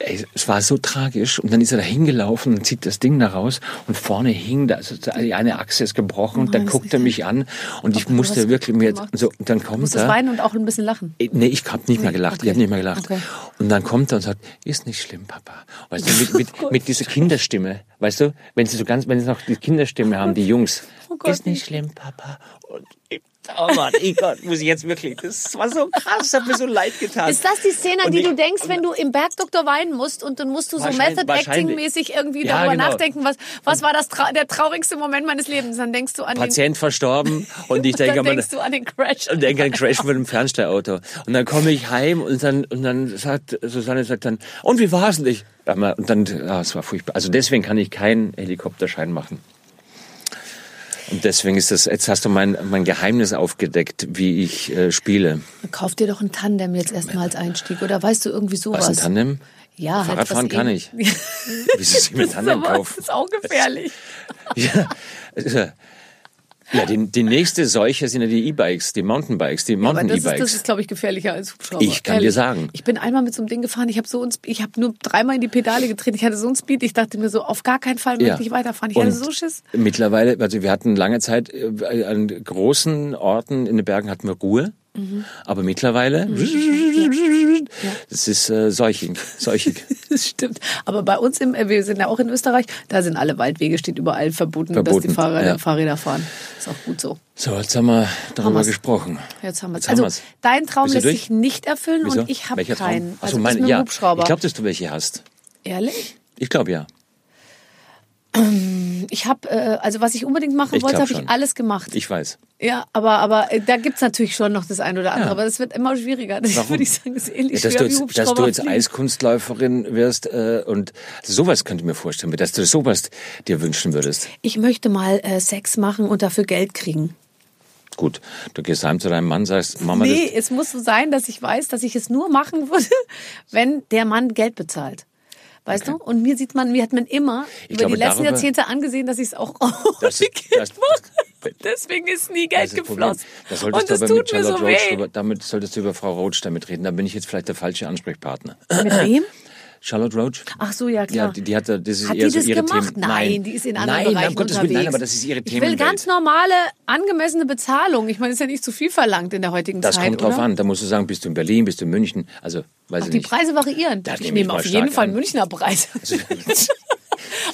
Ey, es war so tragisch und dann ist er da hingelaufen und zieht das Ding da raus und vorne hing da, also die eine Achse ist gebrochen und dann Nein, guckt er mich an und ich musste wirklich mir so und dann kommt er. weinen und auch ein bisschen lachen. Äh, Nee, ich habe nicht mehr gelacht. okay. Ich habe nicht mehr gelacht. Okay. Und dann kommt er und sagt, ist nicht schlimm, Papa. Weißt du, mit, mit, [laughs] mit dieser Kinderstimme, weißt du, wenn sie so ganz, wenn sie noch die Kinderstimme haben, die Jungs. [laughs] Oh ist nicht schlimm, Papa. Und ich, oh Mann, ich Gott, muss ich jetzt wirklich, das war so krass, hat mir so leid getan. Ist das die Szene, an die ich- du denkst, wenn du im Bergdoktor weinen musst und dann musst du so Wahrscheinlich- Method wahrscheinlich. Acting-mäßig irgendwie Ja, darüber genau. nachdenken, was, was war das der traurigste Moment meines Lebens? Dann denkst du an Patient verstorben [laughs] und ich den, denke dann denkst du an den Crash. und denke an Crash mit dem Fernsteuerauto. Und dann komme ich heim und dann, und dann sagt, Susanne sagt dann, und wie war's denn ich? Und dann, ja, es war furchtbar. Also deswegen kann ich keinen Helikopterschein machen. Und deswegen ist das, jetzt hast du mein, mein Geheimnis aufgedeckt, wie ich äh, spiele. Kauf dir doch ein Tandem jetzt erstmal als Einstieg oder weißt du irgendwie sowas? Was, ein Tandem? Ja, halt Fahrradfahren was kann eben- ich. Wieso ich mir [laughs] Tandem kaufen? Das ist auch gefährlich. [laughs] Ja, äh, ja die, die nächste Seuche sind ja die E-Bikes, die Mountainbikes, die Aber Mountain das ist, das E-Bikes. ist glaube ich, gefährlicher als Hubschrauber. Ich kann dir sagen. Ich bin einmal mit so einem Ding gefahren, ich habe so ein, ich habe nur dreimal in die Pedale getreten. Ich hatte so einen Speed, ich dachte mir so, auf gar keinen Fall möchte ich weiterfahren. Ich hatte Und so Schiss. Mittlerweile, also wir hatten lange Zeit äh, an großen Orten in den Bergen hatten wir Ruhe. Mhm. Aber mittlerweile, [laughs] das ist äh, seuchig, seuchig. [laughs] Das stimmt. Aber bei uns, im, äh, wir sind ja auch in Österreich, da sind alle Waldwege, steht überall verboten, dass die Verboten, Fahrräder, ja. Fahrräder fahren. Ist auch gut so. So, jetzt haben wir darüber wir's. gesprochen. Jetzt haben wir es. Haben Also, wir's. dein Traum lässt durch? sich nicht erfüllen Wieso? und ich habe Traum? keinen. Ach Also, mein, ja. Hubschrauber. Ich glaube, dass du welche hast. Ehrlich? Ich glaube ja. Ich habe, äh, also was ich unbedingt machen Ich wollte, habe ich alles gemacht. Ich weiß. Ja, aber, aber äh, da gibt's natürlich schon noch das eine oder andere, Ja. aber das wird immer schwieriger. [laughs] Das Warum? würde ich sagen, ist ähnlich Ja, dass, schwer du jetzt, dass du jetzt. Eiskunstläuferin wirst äh, und sowas könnte ich mir vorstellen, dass du sowas dir wünschen würdest. Ich möchte mal äh, Sex machen und dafür Geld kriegen. Gut, du gehst heim zu deinem Mann, sagst, Mama, Nee, es muss so sein, dass ich weiß, dass ich es nur machen [laughs] würde, wenn der Mann Geld bezahlt. Weißt du? Und mir sieht man, mir hat man immer Ich über glaube, die letzten Jahrzehnte angesehen, dass ich es auch Das ist- das- mache. [laughs] Deswegen ist nie das Geld ist das Problem. geflossen. Da solltest Und du es aber mit tut mir Charlotte so Roach, weh. damit solltest du über Frau Roach damit reden. Da bin ich jetzt vielleicht der falsche Ansprechpartner. Mit wem? [laughs] Charlotte Roach? Ach so, ja klar. Ja, die, die hat, da- das ist Hat eher die so das ihre gemacht? Themen. Nein, die ist in anderen nein, Bereichen Gottes unterwegs. Willen, nein, aber das ist ihre Ich Themenwelt. will ganz normale, angemessene Bezahlung. Ich meine, das ist ja nicht zu viel verlangt in der heutigen das Zeit, kommt drauf oder? an. Da musst du sagen, bist du in Berlin, bist du in München. Also, weiß Ach, ich die nicht. Preise variieren. Da ich nehme ich auf jeden stark Fall an. Münchner Preise. [laughs]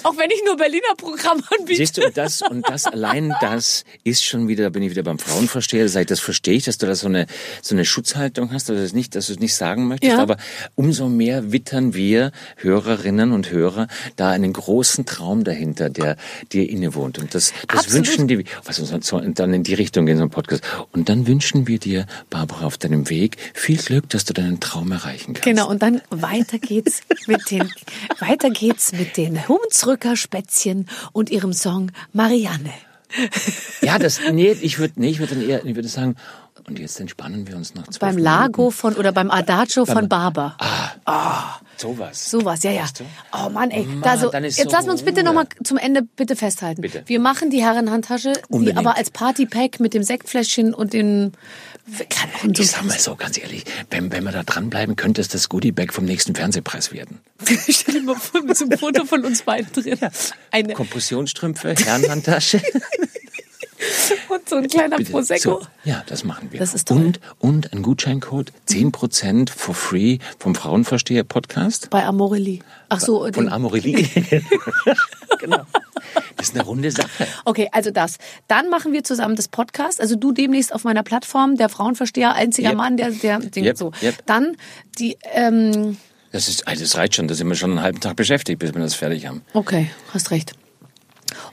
Auch wenn ich nur Berliner Programm anbiete. Siehst du, und das, und das, allein das ist schon wieder, da bin ich wieder beim Frauenversteher, ich, das verstehe ich, dass du da so eine, so eine Schutzhaltung hast, dass du es nicht, dass du es nicht sagen möchtest, Ja. aber umso mehr wittern wir Hörerinnen und Hörer da einen großen Traum dahinter, der dir innewohnt. Und das, das Absolut. wünschen die, was uns so- dann in die Richtung gehen, so ein Podcast. Und dann wünschen wir dir, Barbara, auf deinem Weg viel Glück, dass du deinen Traum erreichen kannst. Genau, und dann weiter geht's mit den, weiter geht's mit den Hunsrücker Spätzchen und ihrem Song Marianne. Ja, das, nee, ich würde, nee, ich würde dann eher, ich würde sagen, und jetzt entspannen wir uns noch zwölf Beim Minuten. Lago von, oder beim Adagio von Barber. Sowas. Sowas, ja, ja. Weißt du? Oh Mann, ey. Mann, da so, jetzt so lassen wir uns bitte nochmal zum Ende bitte festhalten. Bitte. Wir machen die Herrenhandtasche, die aber als Partypack mit dem Sektfläschchen und den, kann Ich sag mal so, ganz ehrlich, wenn, wenn wir da dranbleiben, könnte es das Goodie-Bag vom nächsten Fernsehpreis werden. [laughs] Stell dir mal vor, mit so einem Foto von uns beiden drin. Eine, Kompressionsstrümpfe, Herrenhandtasche. [laughs] [laughs] und so ein kleiner Bitte. Prosecco. So, ja, das machen wir. Das ist toll. Und, und ein Gutscheincode, 10% for free vom Frauenversteher-Podcast. Bei Amorelli. Ach so, Von den, Amorelie. [laughs] genau. Das ist eine runde Sache. Okay, also das. Dann machen wir zusammen das Podcast. Also du demnächst auf meiner Plattform, der Frauenversteher, einziger Yep. Mann, der, der Ding Yep, so. yep. Dann die, ähm, Das, ist, also das reicht schon, da sind wir schon einen halben Tag beschäftigt, bis wir das fertig haben. okay, hast recht.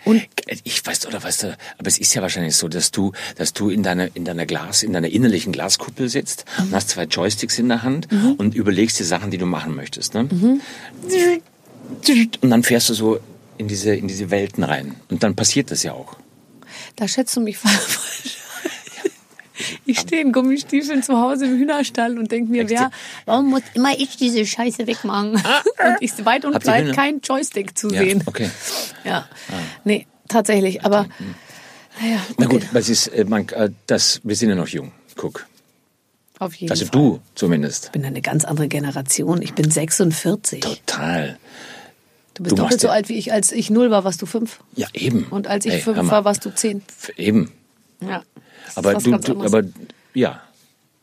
Und Ich weiß, oder weißt du, aber es ist ja wahrscheinlich so, dass du, dass du in deiner, in deiner Glas, in deiner innerlichen Glaskuppel sitzt Mhm. und hast zwei Joysticks in der Hand und überlegst dir Sachen, die du machen möchtest, ne? Mhm. Und dann fährst du so in diese, in diese Welten rein. Und dann passiert das ja auch. da schätzt du mich [laughs] falsch. Ich stehe in Gummistiefeln zu Hause im Hühnerstall und denke mir, wer, warum muss immer ich diese Scheiße wegmachen? [laughs] Und ich weit und breit kein Joystick zu Ja, sehen. okay. [laughs] Ja, nee, tatsächlich. Aber naja, Na okay. gut, weil es ist, äh, man, äh, das, wir sind ja noch jung. Guck. Auf jeden Also Fall. du zumindest. Ich bin eine ganz andere Generation. Ich bin 46. Total. Du bist Du doppelt so alt wie ich. Als ich null war, warst du fünf. Ja, eben. Und als ich Ey, fünf war, warst du zehn. Eben. Ja. Das Aber du, du aber ja.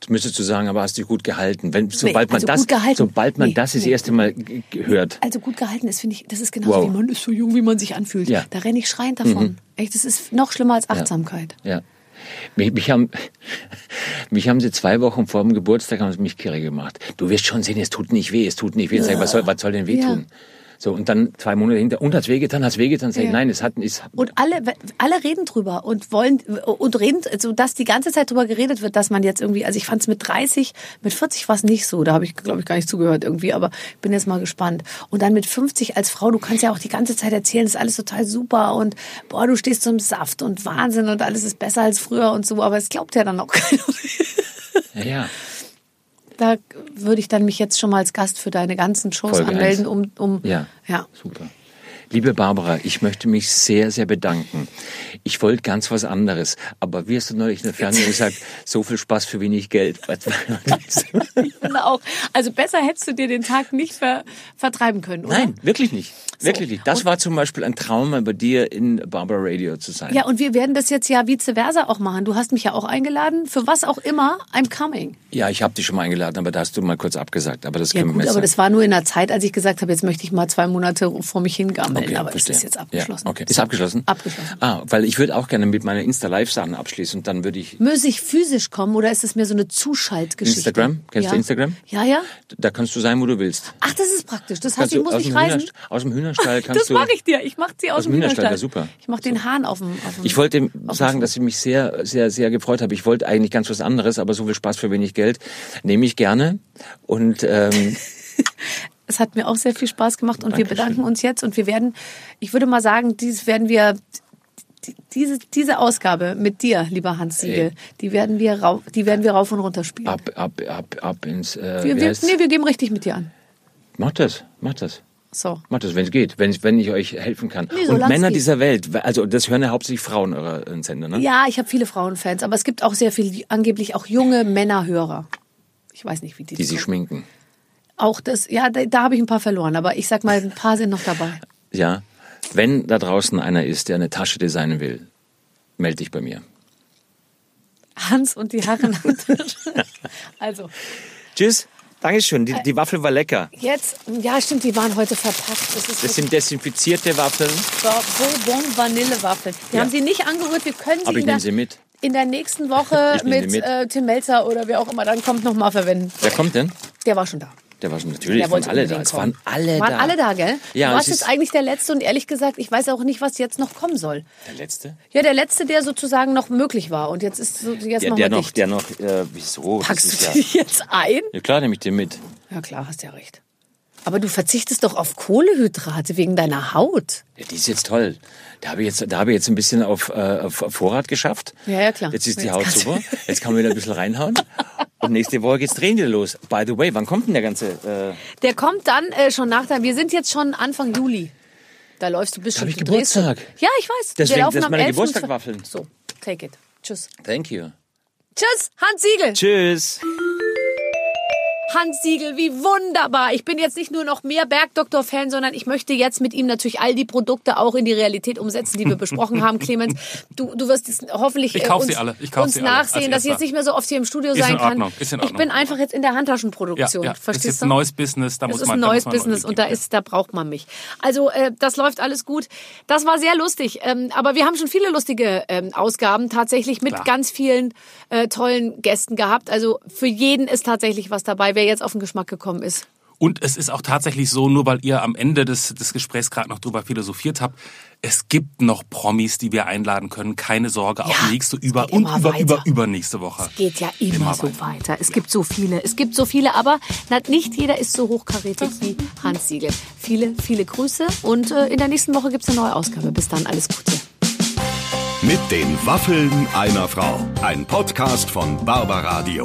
Das müsstest du sagen, aber hast dich gut gehalten. Wenn, sobald man also das, gut gehalten. sobald man Nee, das das nee. erste Mal hört. Also gut gehalten ist, finde ich, das ist genauso Wow. wie man ist so jung, wie man sich anfühlt. Ja. Mhm. Da renne ich schreiend davon. Echt, das ist noch schlimmer als Achtsamkeit. Ja. Mich, mich, haben, [laughs] mich haben sie zwei Wochen vor dem Geburtstag haben sie mich kirre gemacht. Du wirst schon sehen, es tut nicht weh, es tut nicht weh. Sag, ich, was, soll, was soll denn weh Ja. So, und dann zwei Monate hinter, und hat's wehgetan, hat's wehgetan? Sag ich, Ja. nein, es hat, es, Und alle, alle reden drüber und wollen und reden, so dass die ganze Zeit drüber geredet wird, dass man jetzt irgendwie, also ich fand es mit 30, mit 40 war es nicht so, da habe ich, glaube ich, gar nicht zugehört irgendwie, aber ich bin jetzt mal gespannt. Und dann mit 50 als Frau, du kannst ja auch die ganze Zeit erzählen, ist alles total super und boah, du stehst zum Saft und Wahnsinn und alles ist besser als früher und so, aber es glaubt ja dann auch keiner. ja, ja. Da würde ich dann mich jetzt schon mal als Gast für deine ganzen Shows Folge anmelden, um, um Ja. ja. Super. Liebe Barbara, ich möchte mich sehr, sehr bedanken. Ich wollte ganz was anderes, aber wie hast du neulich in der Fernsehen gesagt, so viel Spaß für wenig Geld. [laughs] Ich finde auch, also besser hättest du dir den Tag nicht ver, vertreiben können, oder? Nein, wirklich nicht. Wirklich nicht. Das war zum Beispiel ein Traum, bei dir in Barbara Radio zu sein. Ja, und wir werden das jetzt ja vice versa auch machen. Du hast mich ja auch eingeladen. Für was auch immer, I'm coming. Ja, ich habe dich schon mal eingeladen, aber da hast du mal kurz abgesagt. Aber das Ja können gut, wir aber jetzt das war nur in der Zeit, als ich gesagt habe, jetzt möchte ich mal zwei Monate vor mich hingammeln. Okay, aber verstehe. ist jetzt abgeschlossen. Ja, okay. Ist abgeschlossen? Abgeschlossen. Ah, weil ich würde auch gerne mit meiner Insta-Live-Sachen abschließen und dann würde ich... Muss ich physisch kommen oder ist es mir so eine Zuschaltgeschichte? Instagram? Kennst ja. du Instagram? Ja, ja. Da kannst du sein, wo du willst. Ach, das ist praktisch. Das heißt, Kannst ich muss nicht reisen. Aus dem Hühnerstall [laughs] kannst Das du... mache ich dir. Ich mache sie aus, Aus dem Hühnerstall, Hühnerstall. ja, super. Ich mache den Hahn auf dem, auf dem Ich wollte sagen, dass ich mich sehr, sehr, sehr gefreut habe. Ich wollte eigentlich ganz was anderes, aber so viel Spaß für wenig Geld nehme ich gerne. Und ähm, [laughs] Es hat mir auch sehr viel Spaß gemacht und wir Dankeschön. bedanken uns jetzt und wir werden, ich würde mal sagen, dies werden wir, die- diese, diese Ausgabe mit dir, lieber Hans Siegel, Ey. die werden wir rauf, die werden wir rauf und runter spielen. ab, ab, ab, ab ins... Äh, wir, wir, nee, wir geben richtig mit dir an. Mach das, mach das. So. Macht das, wenn es geht, wenn, wenn ich euch helfen kann. Nee, und solang's Männer dieser Welt, also das hören ja hauptsächlich Frauen eurer Sender, ne? Ja, ich habe viele Frauenfans, aber es gibt auch sehr viel, angeblich auch junge Männerhörer. Ich weiß nicht, wie die, Die sich schminken. Auch das, ja, da, da habe ich ein paar verloren, aber ich sag mal, ein paar sind noch dabei. Ja. Wenn da draußen einer ist, der eine Tasche designen will, melde dich bei mir. Hans und die Herren. [laughs] also, Tschüss. Dankeschön. Die, die Waffel war lecker. jetzt, ja, stimmt, die waren heute verpackt. Das ist Das sind desinfizierte Waffeln, Bourbon Vanillewaffeln. Wir Ja. haben sie nicht angerührt, wir können sie, aber ich in, der, nehme sie mit. in der nächsten [laughs] Woche mit, mit. Äh, Tim Melzer oder wer auch immer dann kommt, nochmal verwenden. Wer kommt denn? Der war schon da. Der war schon natürlich, Der waren alle da. Es waren alle waren da. alle da, gell? Ja, du warst jetzt eigentlich der Letzte und ehrlich gesagt, ich weiß auch nicht, was jetzt noch kommen soll. Der letzte? Ja, der Letzte, der sozusagen noch möglich war. Und jetzt ist so, jetzt Der, noch der noch, dicht. der noch, äh, wieso? Packst du ja, [laughs] dich jetzt ein? ja klar, nehme ich den mit. Ja klar, hast ja recht. Aber du verzichtest doch auf Kohlehydrate wegen deiner Haut. Ja, die ist jetzt toll. Da habe ich jetzt, da habe ich jetzt ein bisschen auf, äh, auf Vorrat geschafft. Ja, ja, klar. Jetzt ist die Jetzt Haut super. [laughs] Jetzt kann man wieder ein bisschen reinhauen. Und nächste Woche geht's Drehen wieder los. By the way, wann kommt denn der ganze? Äh, Der kommt dann äh, schon nach. Wir sind jetzt schon Anfang Juli. Da läufst du bis schon. hab ich Geburtstag. Ja, ich weiß. Deswegen, Wir laufen das ist meine 11. Geburtstagwaffeln. So, take it. Tschüss. thank you. Tschüss, Hans Siegel. Tschüss. Hans Siegel, wie wunderbar. Ich bin jetzt nicht nur noch mehr Bergdoktor-Fan, sondern ich möchte jetzt mit ihm natürlich all die Produkte auch in die Realität umsetzen, die wir besprochen haben, [laughs] Clemens. Du, du wirst es hoffentlich Ich äh, kauf uns, sie alle. Ich kauf uns sie alle nachsehen, dass ich jetzt nicht mehr so oft hier im Studio Ist sein kann. ist in Ich Ordnung. bin einfach jetzt in der Ja, Handtaschenproduktion. ja. Das ist Verstehst jetzt du? ein neues Business, da Das muss ist man ein da neues muss man Business und da ist, da braucht man mich. Also äh, das läuft alles gut. Das war sehr lustig. Ähm, aber wir haben schon viele lustige ähm, Ausgaben tatsächlich mit Klar. ganz vielen äh, tollen Gästen gehabt. Also für jeden ist tatsächlich was dabei, wer jetzt auf den Geschmack gekommen ist. Und es ist auch tatsächlich so, nur weil ihr am Ende des, des Gesprächs gerade noch drüber philosophiert habt, es gibt noch Promis, die wir einladen können. Keine Sorge, auch Ja, nächste es über und über, weiter. über, übernächste Woche. Geht ja immer, Immer so weiter. weiter. Es gibt so viele. Es gibt so viele, aber na, nicht jeder ist so hochkarätig wie Hans Siegel. Viele, viele Grüße und äh, in der nächsten Woche gibt's eine neue Ausgabe. Bis dann, alles Gute. Mit den Waffeln einer Frau. Ein Podcast von Barbaradio.